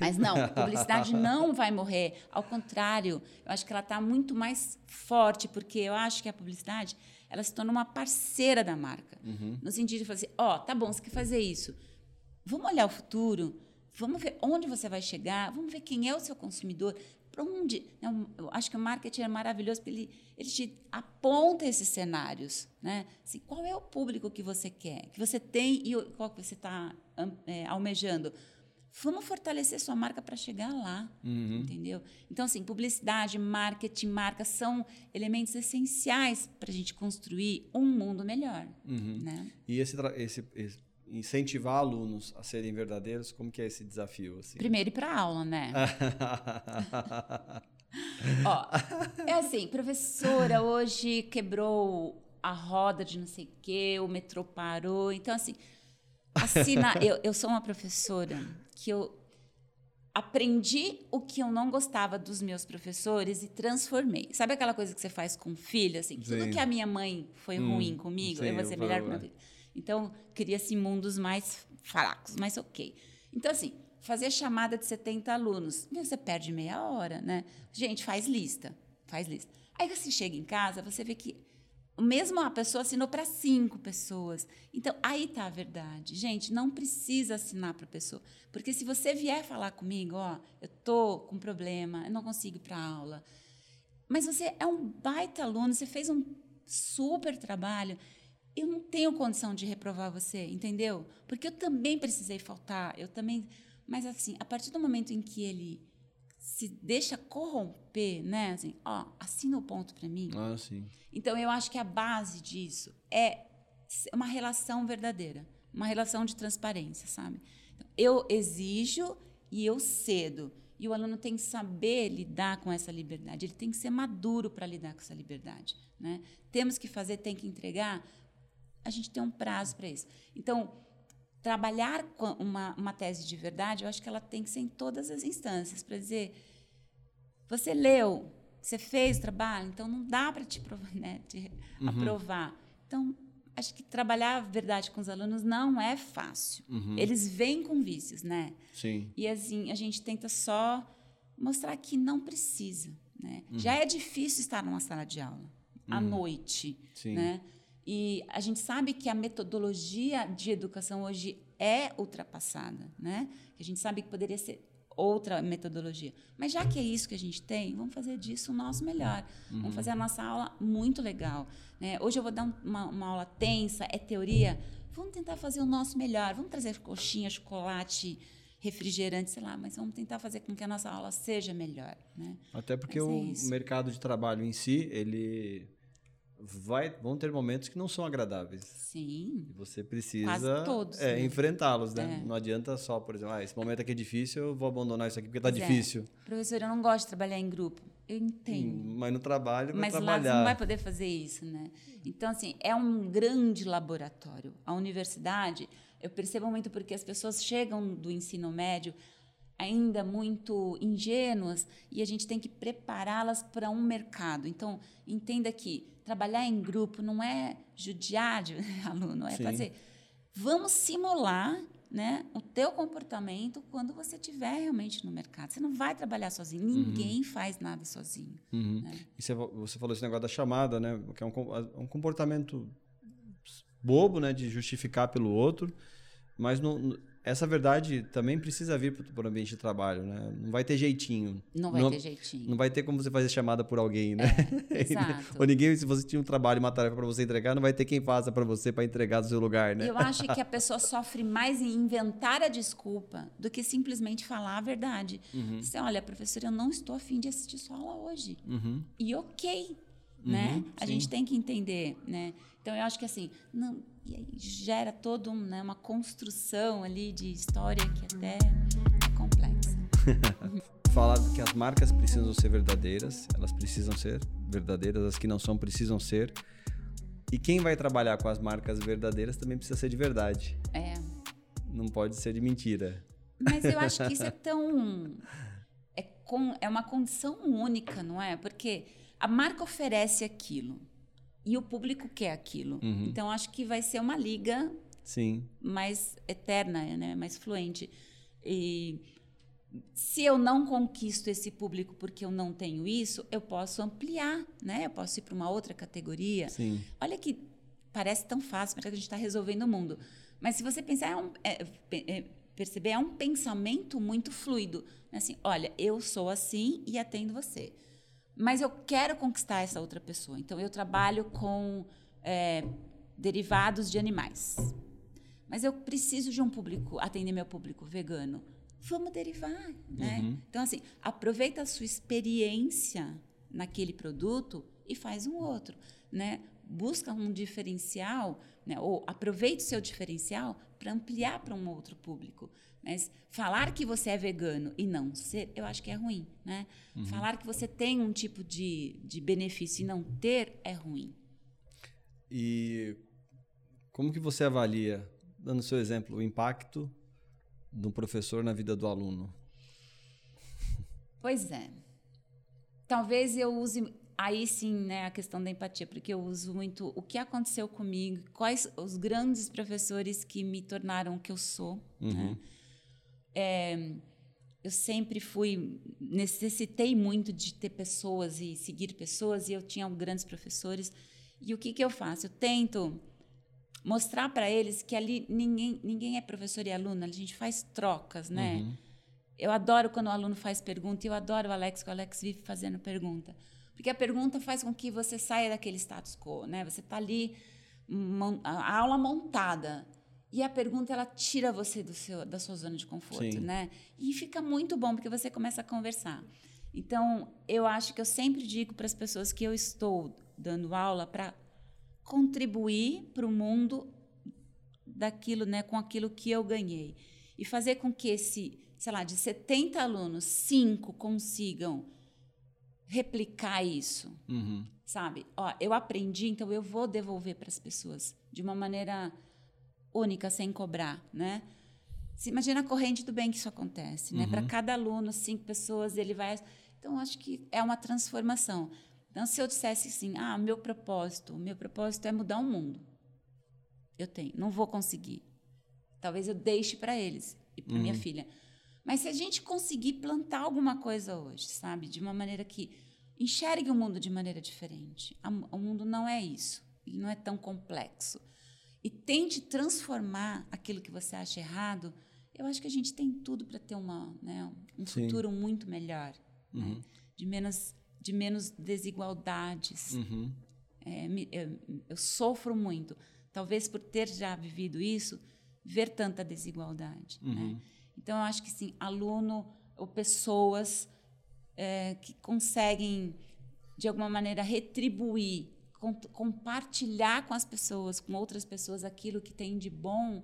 Mas não, a <laughs> publicidade não vai morrer. Ao contrário, eu acho que ela está muito mais forte, porque eu acho que a publicidade ela se torna uma parceira da marca. Uhum. No sentido de falar assim, ó, oh, tá bom, você quer fazer isso. Vamos olhar o futuro, vamos ver onde você vai chegar, vamos ver quem é o seu consumidor, para onde. Eu acho que o marketing é maravilhoso porque ele, ele te aponta esses cenários. Né? Assim, qual é o público que você quer, que você tem e qual que você está é, almejando. Vamos fortalecer sua marca para chegar lá, uhum. entendeu? Então, assim, publicidade, marketing, marca são elementos essenciais para a gente construir um mundo melhor, uhum. né? E esse, esse, esse, incentivar alunos a serem verdadeiros, como que é esse desafio? Assim? Primeiro ir para aula, né? <laughs> Ó, é assim, professora hoje quebrou a roda de não sei o quê, o metrô parou, então assim Assina, eu, eu sou uma professora que eu aprendi o que eu não gostava dos meus professores e transformei. Sabe aquela coisa que você faz com filho, assim? Sim. Tudo que a minha mãe foi hum, ruim comigo, sim, eu vou ser melhor que meu filho. Então, cria-se mundos mais fracos, mais ok. Então, assim, fazer chamada de 70 alunos, você perde meia hora, né? Gente, faz lista, faz lista. Aí você chega em casa, você vê que mesmo a pessoa assinou para cinco pessoas. Então, aí está a verdade. Gente, não precisa assinar para pessoa. Porque se você vier falar comigo, ó, eu tô com problema, eu não consigo ir para aula. Mas você é um baita aluno, você fez um super trabalho. Eu não tenho condição de reprovar você, entendeu? Porque eu também precisei faltar, eu também. Mas assim, a partir do momento em que ele se deixa corromper, né? Assim, ó, assina o ponto para mim. Ah, sim. Então eu acho que a base disso é uma relação verdadeira, uma relação de transparência, sabe? Eu exijo e eu cedo. E o aluno tem que saber lidar com essa liberdade, ele tem que ser maduro para lidar com essa liberdade. Né? Temos que fazer, tem que entregar, a gente tem um prazo para isso. Então, trabalhar uma, uma tese de verdade, eu acho que ela tem que ser em todas as instâncias, para dizer, você leu, você fez o trabalho, então não dá para te, <laughs> né, te uhum. aprovar. Então, acho que trabalhar a verdade com os alunos não é fácil. Uhum. Eles vêm com vícios, né? Sim. E assim, a gente tenta só mostrar que não precisa, né? Uhum. Já é difícil estar numa sala de aula à uhum. noite, Sim. né? E a gente sabe que a metodologia de educação hoje é ultrapassada, né? A gente sabe que poderia ser outra metodologia. Mas já que é isso que a gente tem, vamos fazer disso o nosso melhor. Uhum. Vamos fazer a nossa aula muito legal. Né? Hoje eu vou dar uma, uma, aula tensa, é teoria. Vamos tentar fazer o nosso melhor. Vamos trazer coxinha, chocolate, refrigerante, sei lá, mas vamos tentar fazer com que a nossa aula seja melhor. Né? Até porque o é mercado de trabalho em si, ele vai, vão ter momentos que não são agradáveis. Sim. E você precisa todos, é, né? enfrentá-los, né? É. Não adianta só, por exemplo, ah, esse momento aqui é difícil, eu vou abandonar isso aqui porque está é. difícil. É. Professor, eu não gosto de trabalhar em grupo. Eu entendo. Mas no trabalho vai mas trabalhar. Mas lá não vai poder fazer isso, né? Então, assim, é um grande laboratório. A universidade, eu percebo muito porque as pessoas chegam do ensino médio ainda muito ingênuas e a gente tem que prepará-las para um mercado. Então, entenda que trabalhar em grupo não é judiar de <laughs> aluno, é Sim. fazer. Vamos simular né, o teu comportamento quando você estiver realmente no mercado. Você não vai trabalhar sozinho. Uhum. Ninguém uhum. faz nada sozinho. Uhum. Né? E você, você falou esse negócio da chamada, né, que é um, um comportamento bobo, né, de justificar pelo outro, mas no, essa verdade também precisa vir para o ambiente de trabalho, né? Não vai ter jeitinho. Não vai não, ter jeitinho. Não vai ter como você fazer chamada por alguém, né? É, <laughs> exato. Ou ninguém, se você tinha um trabalho, uma tarefa para você entregar, não vai ter quem faça para você para entregar do seu lugar, né? Eu acho que a pessoa sofre mais em inventar a desculpa do que simplesmente falar a verdade. Uhum. Você, olha, professor, eu não estou afim de assistir sua aula hoje. Uhum. E ok, né? Uhum, a gente tem que entender, né? Então eu acho que assim, não, gera toda um, né, uma construção ali de história que até é complexa. <laughs> Falar que as marcas precisam ser verdadeiras, elas precisam ser verdadeiras, as que não são precisam ser. E quem vai trabalhar com as marcas verdadeiras também precisa ser de verdade. É. Não pode ser de mentira. Mas eu acho que isso é <laughs> tão é, com, é uma condição única, não é? Porque a marca oferece aquilo e o público quer aquilo. Uhum. Então acho que vai ser uma liga Sim. mais eterna, né? mais fluente. E se eu não conquisto esse público porque eu não tenho isso, eu posso ampliar, né? Eu posso ir para uma outra categoria. Sim. Olha que parece tão fácil, para que a gente está resolvendo o mundo. Mas se você pensar, é um, é, é, perceber, é um pensamento muito fluido. Assim, olha, eu sou assim e atendo você mas eu quero conquistar essa outra pessoa. Então, eu trabalho com é, derivados de animais. Mas eu preciso de um público, atender meu público vegano. Vamos derivar, né? Uhum. Então, assim, aproveita a sua experiência naquele produto e faz um outro, né? Busca um diferencial, né? ou aproveite o seu diferencial para ampliar para um outro público. Mas falar que você é vegano e não ser, eu acho que é ruim, né? Uhum. Falar que você tem um tipo de, de benefício e não ter é ruim. E como que você avalia, dando seu exemplo, o impacto do professor na vida do aluno? Pois é. Talvez eu use aí sim, né, a questão da empatia, porque eu uso muito o que aconteceu comigo, quais os grandes professores que me tornaram o que eu sou, né? uhum. né? É, eu sempre fui necessitei muito de ter pessoas e seguir pessoas e eu tinha grandes professores. E o que que eu faço? Eu tento mostrar para eles que ali ninguém ninguém é professor e aluno a gente faz trocas né? Uhum. eu adoro quando o aluno faz pergunta e eu adoro o Alex que o Alex vive fazendo pergunta. Porque a pergunta faz com que você saia daquele status quo né? Você está ali a aula montada e a pergunta ela tira você do seu, da sua zona de conforto, Sim. né? E fica muito bom porque você começa a conversar. Então, eu acho que eu sempre digo para as pessoas que eu estou dando aula para contribuir para o mundo daquilo, né, com aquilo que eu ganhei e fazer com que esse, sei lá, de 70 alunos, cinco consigam replicar isso, uhum. sabe? Ó, eu aprendi, então eu vou devolver para as pessoas de uma maneira única, sem cobrar, né? Se imagina a corrente do bem que isso acontece, né? Para uhum. cada aluno, cinco pessoas, ele vai Então, acho que é uma transformação. Então, se eu dissesse assim, ah, meu propósito, meu propósito é mudar o mundo. Eu tenho, não vou conseguir. Talvez eu deixe para eles e para uhum. minha filha. Mas se a gente conseguir plantar alguma coisa hoje, sabe, de uma maneira que enxergue o mundo de maneira diferente. O mundo não é isso, ele não é tão complexo. E tente transformar aquilo que você acha errado. Eu acho que a gente tem tudo para ter uma, né, um Sim. futuro muito melhor, né, uhum. né? de menos de menos desigualdades. Uhum. É, eu, eu sofro muito, talvez por ter já vivido isso, ver tanta desigualdade. Né. Uhum. Né? Então, eu acho que sim, aluno ou pessoas é, que conseguem, de alguma maneira, retribuir, compartilhar com as pessoas, com outras pessoas, aquilo que tem de bom,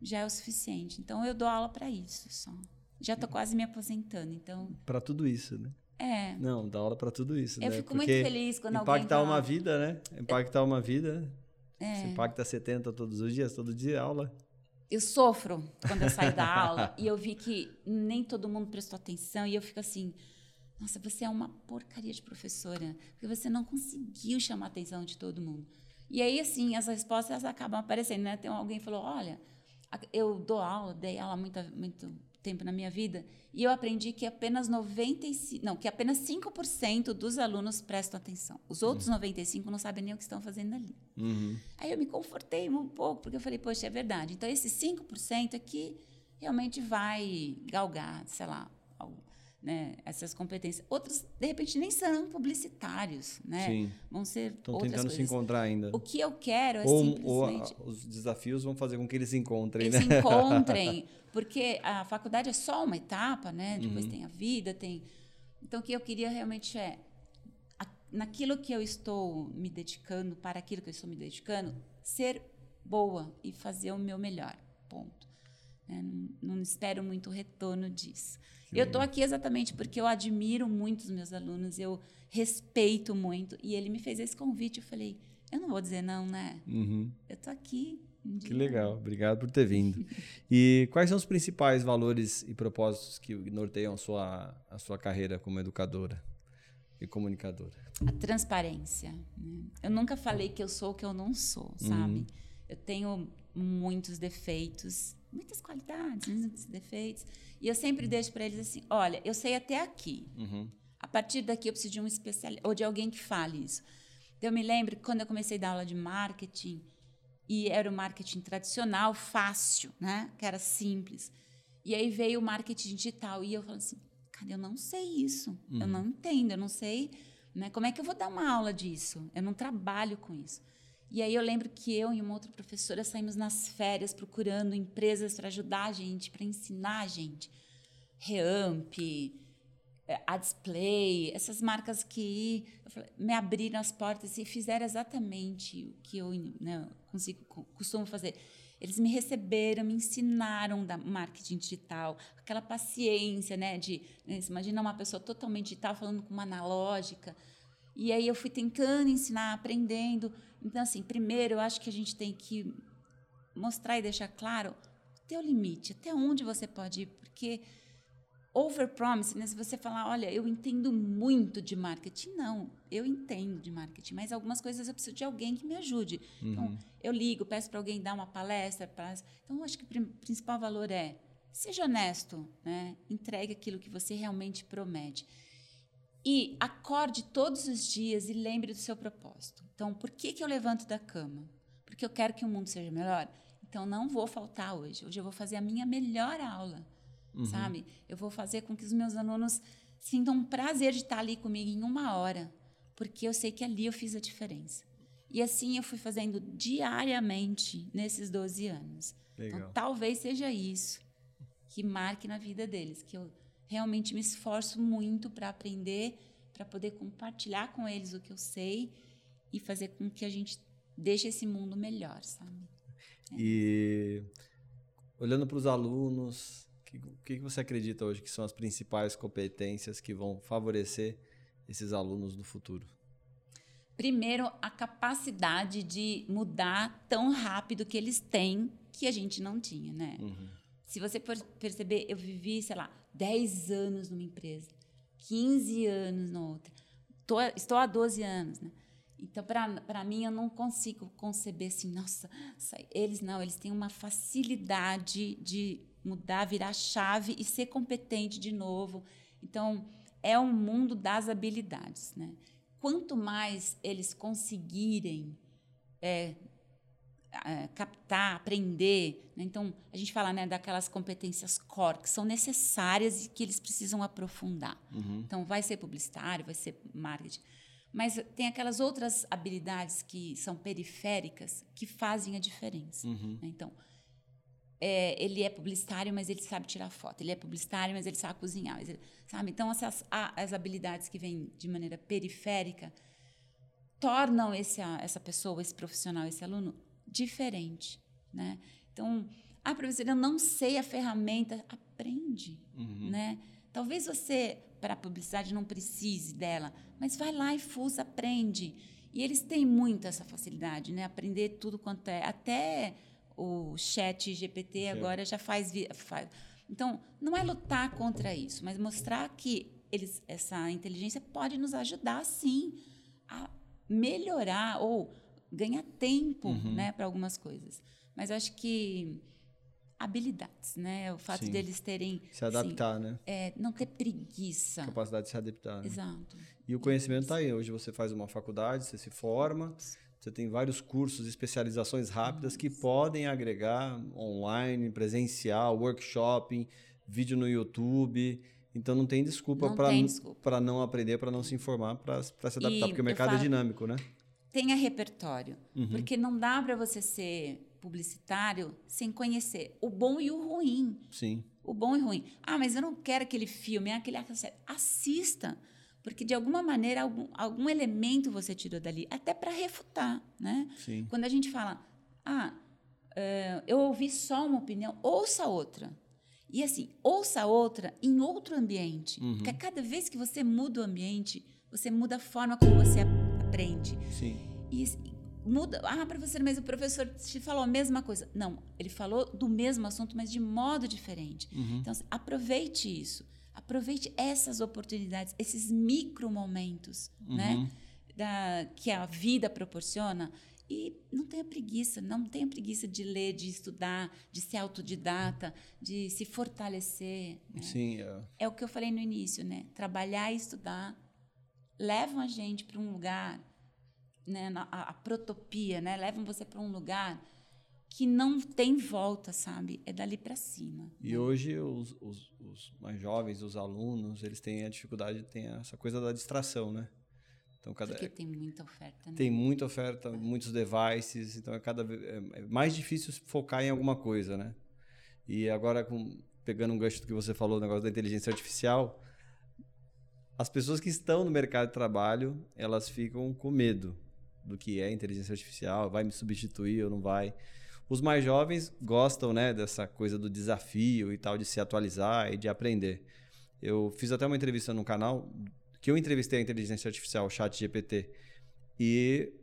já é o suficiente. Então, eu dou aula para isso só. Já estou quase me aposentando, então... Para tudo isso, né? É. Não, dá aula para tudo isso, eu né? fico Porque muito feliz quando impactar alguém Impactar uma vida, né? Impactar uma vida... É. Você impacta 70 todos os dias, todo dia aula eu sofro quando eu saio da aula e eu vi que nem todo mundo prestou atenção e eu fico assim, nossa, você é uma porcaria de professora, porque você não conseguiu chamar a atenção de todo mundo. E aí, assim, as respostas acabam aparecendo, né? Tem alguém que falou, olha, eu dou aula, dei aula muito, muito tempo na minha vida e eu aprendi que apenas 95, não, que apenas 5% dos alunos prestam atenção. Os outros uhum. 95 não sabem nem o que estão fazendo ali. Uhum. Aí eu me confortei um pouco, porque eu falei, poxa, é verdade. Então esse 5% aqui realmente vai galgar, sei lá, né, essas competências. Outros, de repente, nem serão publicitários, né? Sim. Vão ser Estão tentando coisas. se encontrar ainda. O que eu quero é ou, simplesmente... Ou a, os desafios vão fazer com que eles se encontrem, eles né? se encontrem, <laughs> porque a faculdade é só uma etapa, né? Depois uhum. tem a vida, tem... Então, o que eu queria realmente é, naquilo que eu estou me dedicando, para aquilo que eu estou me dedicando, ser boa e fazer o meu melhor, ponto. Né? Não, não espero muito retorno disso. Sim. Eu estou aqui exatamente porque eu admiro muito os meus alunos, eu respeito muito. E ele me fez esse convite. Eu falei, eu não vou dizer não, né? Uhum. Eu estou aqui. Que legal, obrigado por ter vindo. e quais são os principais valores e propósitos que norteiam a sua, a sua carreira como educadora e comunicadora? A transparência. Né? Eu nunca falei que eu sou o que eu não sou, sabe? Uhum. Eu tenho muitos defeitos, muitas qualidades, muitos defeitos. E eu sempre deixo para eles assim: olha, eu sei até aqui. Uhum. A partir daqui eu preciso de um especialista ou de alguém que fale isso. Eu me lembro que quando eu comecei a dar aula de marketing, e era o marketing tradicional, fácil, né? Que era simples. E aí veio o marketing digital. E eu falei assim: cara, eu não sei isso. Uhum. Eu não entendo, eu não sei. Né? Como é que eu vou dar uma aula disso? Eu não trabalho com isso. E aí eu lembro que eu e uma outra professora saímos nas férias procurando empresas para ajudar a gente, para ensinar a gente. Reamp, eh, a Display, essas marcas que me abriram as portas e fizeram exatamente o que eu né, consigo, costumo fazer. Eles me receberam, me ensinaram da marketing digital, aquela paciência, né? De né, imagina uma pessoa totalmente digital falando com uma analógica. E aí eu fui tentando ensinar, aprendendo. Então, assim, primeiro eu acho que a gente tem que mostrar e deixar claro o teu limite, até onde você pode ir, porque overpromise, né? Se você falar, olha, eu entendo muito de marketing, não, eu entendo de marketing, mas algumas coisas eu preciso de alguém que me ajude. Então, uhum. Então, eu ligo, peço para alguém dar uma palestra, pra... então eu acho que o principal valor é seja honesto, né? Entregue aquilo que você realmente promete. E acorde todos os dias e lembre do seu propósito. Então, por que, que eu levanto da cama? Porque eu quero que o mundo seja melhor? Então, não vou faltar hoje. Hoje eu vou fazer a minha melhor aula, uhum. sabe? Eu vou fazer com que os meus alunos sintam um prazer de estar ali comigo em uma hora, porque eu sei que ali eu fiz a diferença. E assim eu fui fazendo diariamente nesses 12 anos. Então, Legal. Então, talvez seja isso que marque na vida deles, que eu realmente me esforço muito para aprender, para poder compartilhar com eles o que eu sei e fazer com que a gente deixe esse mundo melhor, sabe? É. E olhando para os alunos, o que, que, você acredita hoje que são as principais competências que vão favorecer esses alunos no futuro? Primeiro, a capacidade de mudar tão rápido que eles têm que a gente não tinha, né? Uhum. Se você perceber, eu vivi, sei lá, 10 anos numa empresa. 15 anos na outra. Tô, estou há 12 anos, né? Então, para mim, eu não consigo conceber assim, nossa, eles não, eles têm uma facilidade de mudar, virar chave e ser competente de novo. Então, é um mundo das habilidades, né? Quanto mais eles conseguirem é, captar, aprender. Né? Então, a gente fala né, daquelas competências core que são necessárias e que eles precisam aprofundar. Uhum. Então, vai ser publicitário, vai ser marketing. Mas tem aquelas outras habilidades que são periféricas que fazem a diferença. Uhum. Né? Então, é, ele é publicitário, mas ele sabe tirar foto. Ele é publicitário, mas ele sabe cozinhar. Ele, sabe? Então, essas, as habilidades que vêm de maneira periférica tornam esse, essa pessoa, esse profissional, esse aluno diferente, né? Então, ah, professora, eu não sei a ferramenta, aprende, uhum. né? Talvez você para a publicidade não precise dela, mas vai lá e fusa, aprende. E eles têm muito essa facilidade, né? Aprender tudo quanto é, até o chat GPT agora já faz, faz. Então, não é lutar contra isso, mas mostrar que eles, essa inteligência pode nos ajudar, sim, a melhorar ou ganhar tempo uhum. né, para algumas coisas. Mas eu acho que habilidades, né? O fato Sim. deles terem se adaptar, assim, né? É, não ter preguiça. Capacidade de se adaptar. Né? Exato. E o conhecimento está aí. Hoje você faz uma faculdade, você se forma, você tem vários cursos, especializações rápidas Nossa. que podem agregar online, presencial, workshop, vídeo no YouTube. Então não tem desculpa para não aprender, para não se informar, para se adaptar, e porque o mercado é falo, é dinâmico, né? Tenha repertório. Uhum. Porque não dá para você ser publicitário sem conhecer o bom e o ruim. Sim. O bom e o ruim. Ah, mas eu não quero aquele filme, aquele assista, porque de alguma maneira algum, algum elemento você tirou dali, até para refutar, né? Sim. Quando a gente fala, ah, uh, eu ouvi só uma opinião, ouça outra. E assim, ouça outra em outro ambiente. Uhum. Porque cada vez que você muda o ambiente, você muda a forma como você aprende. Sim. E muda. Ah, professor, mas o professor te falou a mesma coisa. Não, ele falou do mesmo assunto, mas de modo diferente. Uhum. Então, assim, aproveite isso. Aproveite essas oportunidades, esses micro momentos, uhum. né? Da, que a vida proporciona. E não tenha preguiça, não tenha preguiça de ler, de estudar, de ser autodidata, de se fortalecer. Né? Sim, é. é o que eu falei no início, né? Trabalhar e estudar levam a gente para um lugar, né, a, a protopia, né, levam você para um lugar que não tem volta, sabe? É dali para cima. E né? hoje os, os, os, mais jovens, os alunos, eles têm a dificuldade, tem essa coisa da distração, né? Então, cada, Porque tem muita oferta, né? Tem muita oferta, é. muitos devices, então é cada é, é mais difícil focar em alguma coisa, né? E agora, com, pegando um gancho do que você falou, o negócio da inteligência artificial, as pessoas que estão no mercado de trabalho, elas ficam com medo do que é inteligência artificial, vai me substituir ou não vai. Os mais jovens gostam, né, dessa coisa do desafio e tal, de se atualizar e de aprender. Eu fiz até uma entrevista no canal que eu entrevistei a inteligência artificial, o Chat GPT, e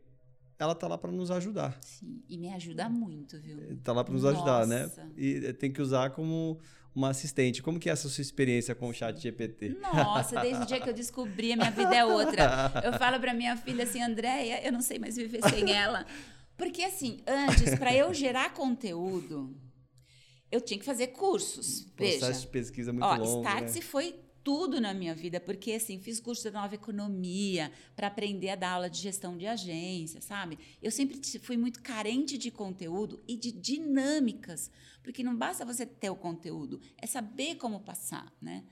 ela tá lá para nos ajudar. Sim, e me ajuda muito, viu? Tá lá para nos Nossa. ajudar, né? E tem que usar como uma assistente. Como que é essa sua experiência com o chat GPT? Nossa, desde o dia que eu descobri, a minha vida é outra. Eu falo para minha filha assim, Andréia, eu não sei mais viver sem ela. Porque assim, antes, para eu gerar conteúdo, eu tinha que fazer cursos. Processo Veja. de pesquisa muito Ó, longo, Startse né? foi tudo na minha vida, porque assim, fiz curso de nova economia para aprender a dar aula de gestão de agência, sabe? Eu sempre fui muito carente de conteúdo e de dinâmicas, porque não basta você ter o conteúdo, é saber como passar, né?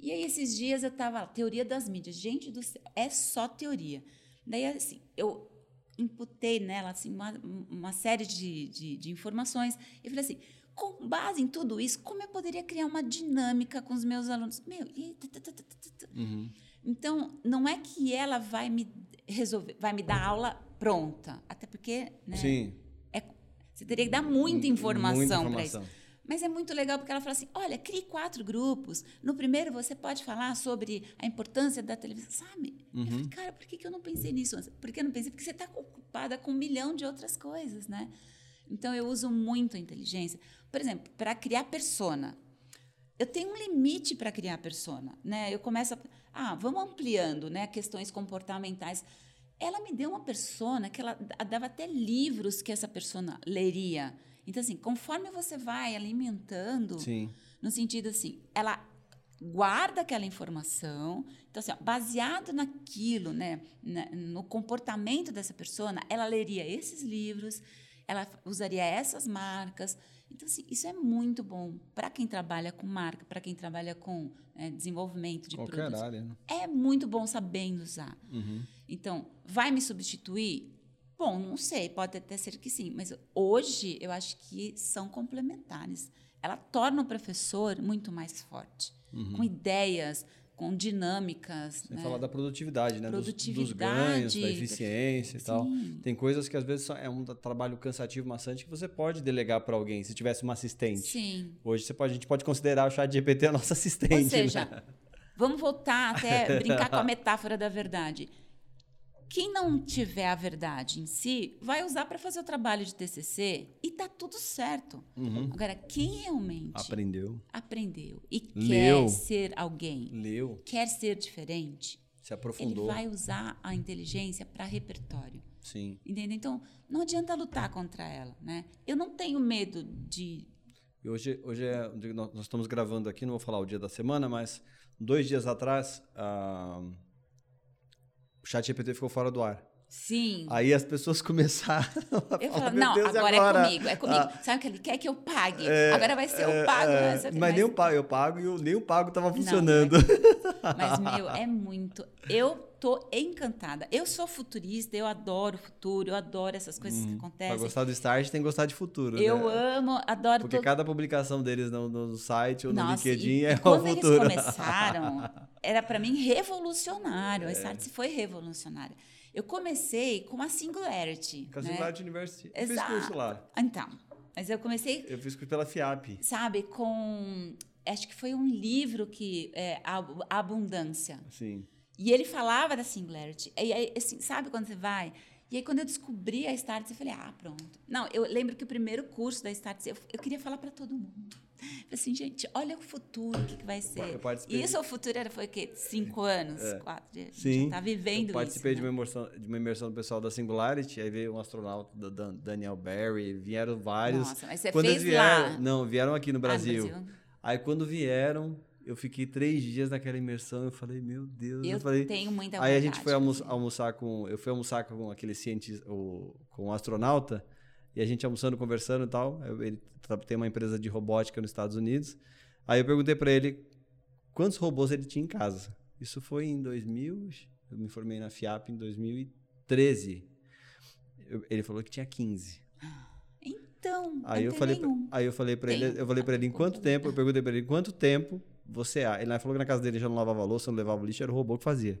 E aí esses dias eu estava teoria das mídias, gente do céu, é só teoria. Daí assim, eu imputei nela assim uma, uma série de, de, de informações e falei assim, com base em tudo isso, como eu poderia criar uma dinâmica com os meus alunos? Meu, e... uhum. Então, não é que ela vai me resolver, vai me dar aula pronta, até porque, né? Sim. É, você teria que dar muita informação para isso. Mas é muito legal porque ela fala assim: olha, crie quatro grupos. No primeiro você pode falar sobre a importância da televisão, sabe? Uhum. Eu falei, cara, por que, que eu não pensei nisso antes? Por que eu não pensei? Porque você está ocupada com um milhão de outras coisas, né? Então eu uso muito a inteligência. Por exemplo, para criar persona. eu tenho um limite para criar persona, né? Eu começo a, ah, vamos ampliando, né, questões comportamentais. Ela me deu uma persona que ela dava até livros que essa persona leria. Então assim, conforme você vai alimentando, Sim. no sentido assim, ela guarda aquela informação. Então, assim, ó, baseado naquilo, né, no comportamento dessa pessoa, ela leria esses livros, ela usaria essas marcas. Então, assim, isso é muito bom para quem trabalha com marca, para quem trabalha com né, desenvolvimento de Qualquer produtos. área. Né? É muito bom sabendo usar. Uhum. Então, vai me substituir? Bom, não sei, pode até ser que sim, mas hoje eu acho que são complementares. Ela torna o professor muito mais forte uhum. com ideias, com dinâmicas. Sem né? falar da produtividade, né? Produtividade, dos, dos ganhos, da eficiência e tal. Tem coisas que às vezes é um trabalho cansativo, maçante, que você pode delegar para alguém, se tivesse uma assistente. Sim. Hoje você pode, a gente pode considerar o chat GPT a nossa assistente. Ou seja, né? vamos voltar até <laughs> brincar com a metáfora da verdade. Quem não tiver a verdade em si, vai usar para fazer o trabalho de TCC e tá tudo certo. Uhum. Agora, quem realmente aprendeu, aprendeu e Leu. quer ser alguém, leu, quer ser diferente, se aprofundou. ele vai usar a inteligência para repertório. Sim. Entendeu? Então, não adianta lutar contra ela, né? Eu não tenho medo de e hoje, hoje é, nós estamos gravando aqui, não vou falar o dia da semana, mas dois dias atrás, uh, o chat GPT ficou fora do ar. Sim. Aí as pessoas <laughs> começaram a Eu falar, falo, "Meu não, Deus, agora, agora é comigo, é comigo. Ah, Sabe o que ele quer que eu pague? é, agora vai ser é, eu pago. é, né? Sabe? mas nem o pago, eu pago e nem o pago estava Não, funcionando. <laughs> Mas, meu, é muito. Eu tô encantada. Eu sou futurista, eu adoro o futuro, eu adoro essas coisas que Uhum. Pra acontecem. gostar do Start, tem que gostar de futuro. Eu né? amo, adoro Porque todo- cada publicação deles no, no site ou no Nossa, LinkedIn e, é e o quando futuro. eles começaram, <laughs> era para mim revolucionário. A Startse foi revolucionária. Eu comecei com a Singularity. Com a né? Singularity University. Eu fiz Exato. curso lá. Então, mas eu comecei Eu fiz curso pela FIAP. sabe, com. Acho que foi um livro que. É, a Abundância. Sim. E ele falava da Singularity. E aí, assim, sabe quando você vai? E aí, quando eu descobri a Startse, eu falei, ah, pronto. Não, eu lembro que o primeiro curso da Startse, eu, eu queria falar para todo mundo. Falei assim, gente, olha o futuro, o que, que vai ser. Eu isso, o futuro era, foi o quê? Cinco anos? Quatro? A gente Sim. Já tá vivendo eu participei isso. de, né? uma imersão, de uma imersão do pessoal da Singularity, aí veio um astronauta, da Dan- Daniel Barry, vieram vários. Nossa, mas você quando fez vieram, lá. Não, vieram aqui no Ah, no Brasil. Brasil. Aí quando vieram, eu fiquei três dias naquela imersão, eu falei, meu Deus. Eu falei, tenho muita Aí a vontade. gente foi almo- almoçar com. Eu fui almoçar com aquele cientista, o, com um astronauta, e a gente almoçando, conversando e tal. Ele tra- tem uma empresa de robótica nos Estados Unidos. Aí eu perguntei para ele quantos robôs ele tinha em casa. Isso foi em 2000. Eu me formei na FIAP em 2013. Eu- ele falou que tinha 15. Então, Aí eu falei, nenhum. pra, aí eu falei para ele, eu falei para ele em quanto tempo, eu perguntei para ele em quanto tempo você. Ele falou que na casa dele já não lavava louça, não levava lixo, era o robô que fazia.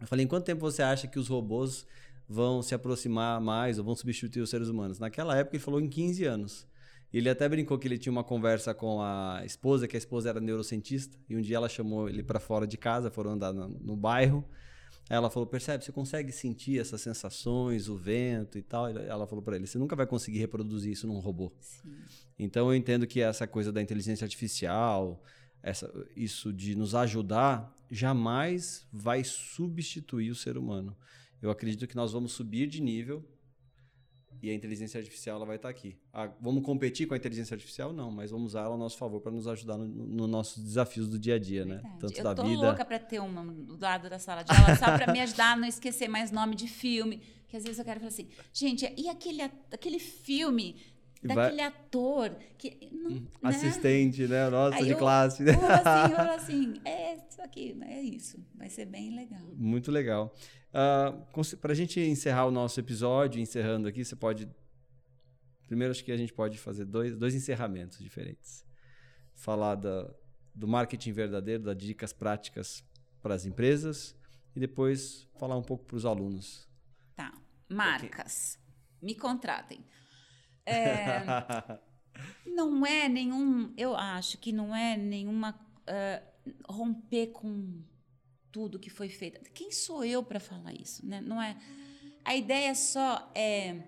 Eu falei, em quanto tempo você acha que os robôs vão se aproximar mais ou vão substituir os seres humanos? Naquela época ele falou em 15 anos. Ele até brincou que ele tinha uma conversa com a esposa, que a esposa era neurocientista, e um dia ela chamou ele para fora de casa, foram andar no, no bairro. Aí ela falou: "Percebe, você consegue sentir essas sensações, o vento e tal?" Ela falou para ele: "Você nunca vai conseguir reproduzir isso num robô." Sim. Então eu entendo que essa coisa da inteligência artificial, essa, isso de nos ajudar, jamais vai substituir o ser humano. Eu acredito que nós vamos subir de nível e a inteligência artificial ela vai estar aqui. Ah, vamos competir com a inteligência artificial? Não, mas vamos usar ela ao nosso favor para nos ajudar nos no nossos desafios do dia a dia, né? Verdade. Tanto eu da tô vida. louca para ter uma do lado da sala de aula só para me ajudar a não esquecer mais nome de filme. Que às vezes eu quero falar assim, gente, e aquele, aquele filme E vai- daquele ator que. Não, né? Assistente, né? Nossa, Aí de eu- classe. Eu assim, eu falo <laughs> assim, é isso aqui, é isso. Vai ser bem legal. Muito legal. Para a gente encerrar o nosso episódio, encerrando aqui, você pode. Primeiro, acho que a gente pode fazer dois, dois encerramentos diferentes. Falar da, do marketing verdadeiro, das dicas práticas para as empresas, e depois falar um pouco para os alunos. Tá. Marcas. Me contratem. É, <laughs> não é nenhum. Eu acho que não é nenhuma. ah, romper com tudo que foi feito. Quem sou eu para falar isso? Né? Não é. A ideia só é,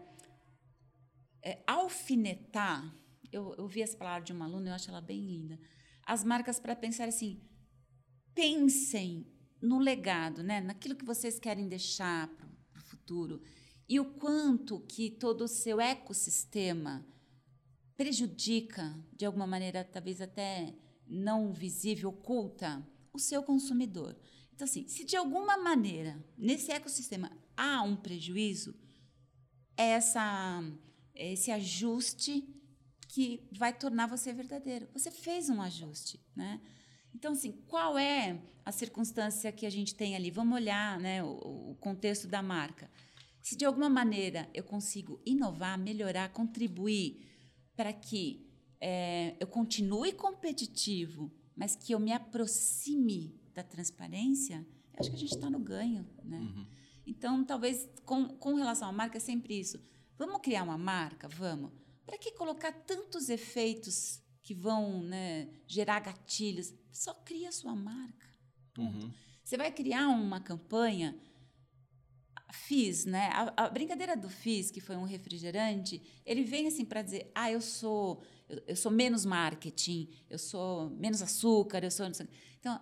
é alfinetar. Eu, eu vi essa palavra de uma aluna, eu acho ela bem linda. as marcas para pensar assim: pensem no legado, né? naquilo que vocês querem deixar para o futuro e o quanto que todo o seu ecossistema prejudica, de alguma maneira, talvez até não visível, oculta, o seu consumidor. Então, assim, se de alguma maneira nesse ecossistema há um prejuízo, é essa, esse ajuste que vai tornar você verdadeiro. Você fez um ajuste, né? Então, assim, qual é a circunstância que a gente tem ali? Vamos olhar né, o, o contexto da marca. Se de alguma maneira eu consigo inovar, melhorar, contribuir para que é, eu continue competitivo, mas que eu me aproxime da transparência, acho que a gente está no ganho, né? Uhum. Então, talvez com, com relação à marca é sempre isso. Vamos criar uma marca? Vamos. Para que colocar tantos efeitos que vão né, gerar gatilhos? Só cria a sua marca. Uhum. Você vai criar uma campanha FIS, né? A, a, brincadeira do FIS, que foi um refrigerante, ele vem assim para dizer: ah, eu sou, eu, eu, sou menos marketing, eu sou menos açúcar, eu sou. Então,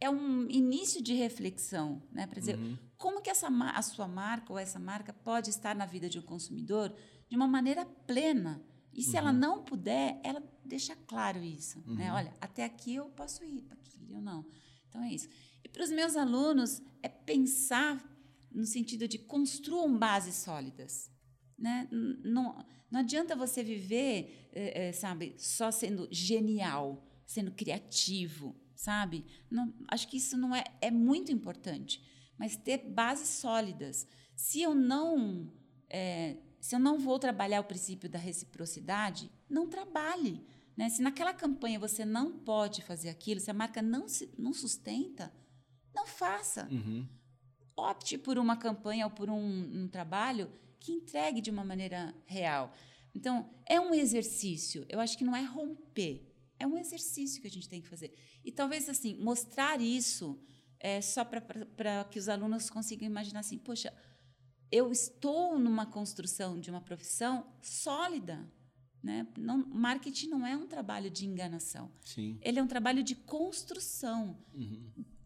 é um início de reflexão, né? Para dizer uhum. como que essa, a sua marca ou essa marca pode estar na vida de um consumidor de uma maneira plena. E se uhum. ela não puder, ela deixa claro isso. Né? Uhum. Né? Olha, até aqui eu posso ir, para aqui eu não. Então é isso. E para os meus alunos, é pensar no sentido de construam bases sólidas. Né? Não, não adianta você viver, é, é, sabe, só sendo genial, sendo criativo, sabe? Não, acho que isso não é, é muito importante, mas ter bases sólidas. Se eu não é, se eu não vou trabalhar o princípio da reciprocidade, não trabalhe. Né? Se naquela campanha você não pode fazer aquilo, se a marca não, se, não sustenta, não faça. Uhum opte por uma campanha ou por um, um trabalho que entregue de uma maneira real. Então, é um exercício. Eu acho que não é romper. É um exercício que a gente tem que fazer. E talvez, assim, mostrar isso é só para que os alunos consigam imaginar assim: poxa, eu estou numa construção de uma profissão sólida. Né? Não, marketing não é um trabalho de enganação. Sim. Ele é um trabalho de construção.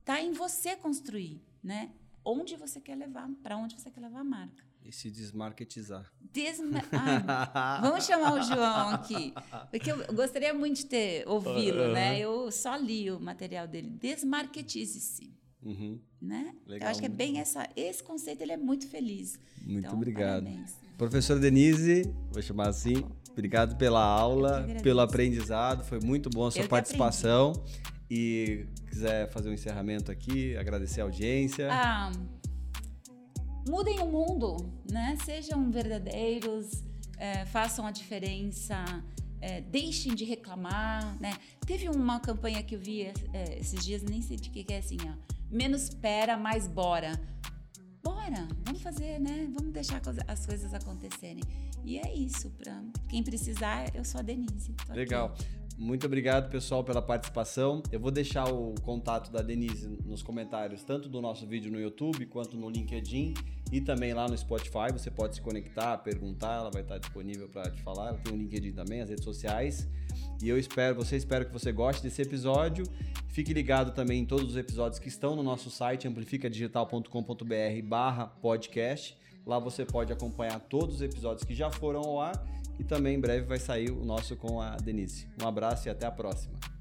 Está uhum. em você construir. Né? onde você quer levar, para onde você quer levar a marca. E se desmarketizar. Desma <laughs> Ai, vamos chamar o João aqui. Porque eu gostaria muito de ter ouvido, né? Eu só li o material dele. Desmarketize-se. Uhum. Né? Legal, eu acho que é bem essa, esse conceito ele é muito feliz. Muito então, obrigado. Parabéns. Professora Denise, vou chamar assim. Obrigado pela aula, pelo aprendizado. Foi muito bom a sua eu participação. E quiser fazer um encerramento aqui, agradecer a audiência. Ah, mudem o mundo, né? Sejam verdadeiros, é, façam a diferença, é, deixem de reclamar, né? Teve uma campanha que eu vi é, esses dias, nem sei de que, que é assim, ó. Menos espera, mais bora. Bora, vamos fazer, né? Vamos deixar as coisas acontecerem. E é isso, para quem precisar, eu sou a Denise. Legal. Aqui. Muito obrigado, pessoal, pela participação. Eu vou deixar o contato da Denise nos comentários, tanto do nosso vídeo no YouTube quanto no LinkedIn e também lá no Spotify. Você pode se conectar, perguntar, ela vai estar disponível para te falar. Tem o LinkedIn também, as redes sociais. E eu espero, você espero que você goste desse episódio. Fique ligado também em todos os episódios que estão no nosso site amplificadigital.com.br/podcast. Lá você pode acompanhar todos os episódios que já foram ao ar e também em breve vai sair o nosso com a Denise. Um abraço e até a próxima.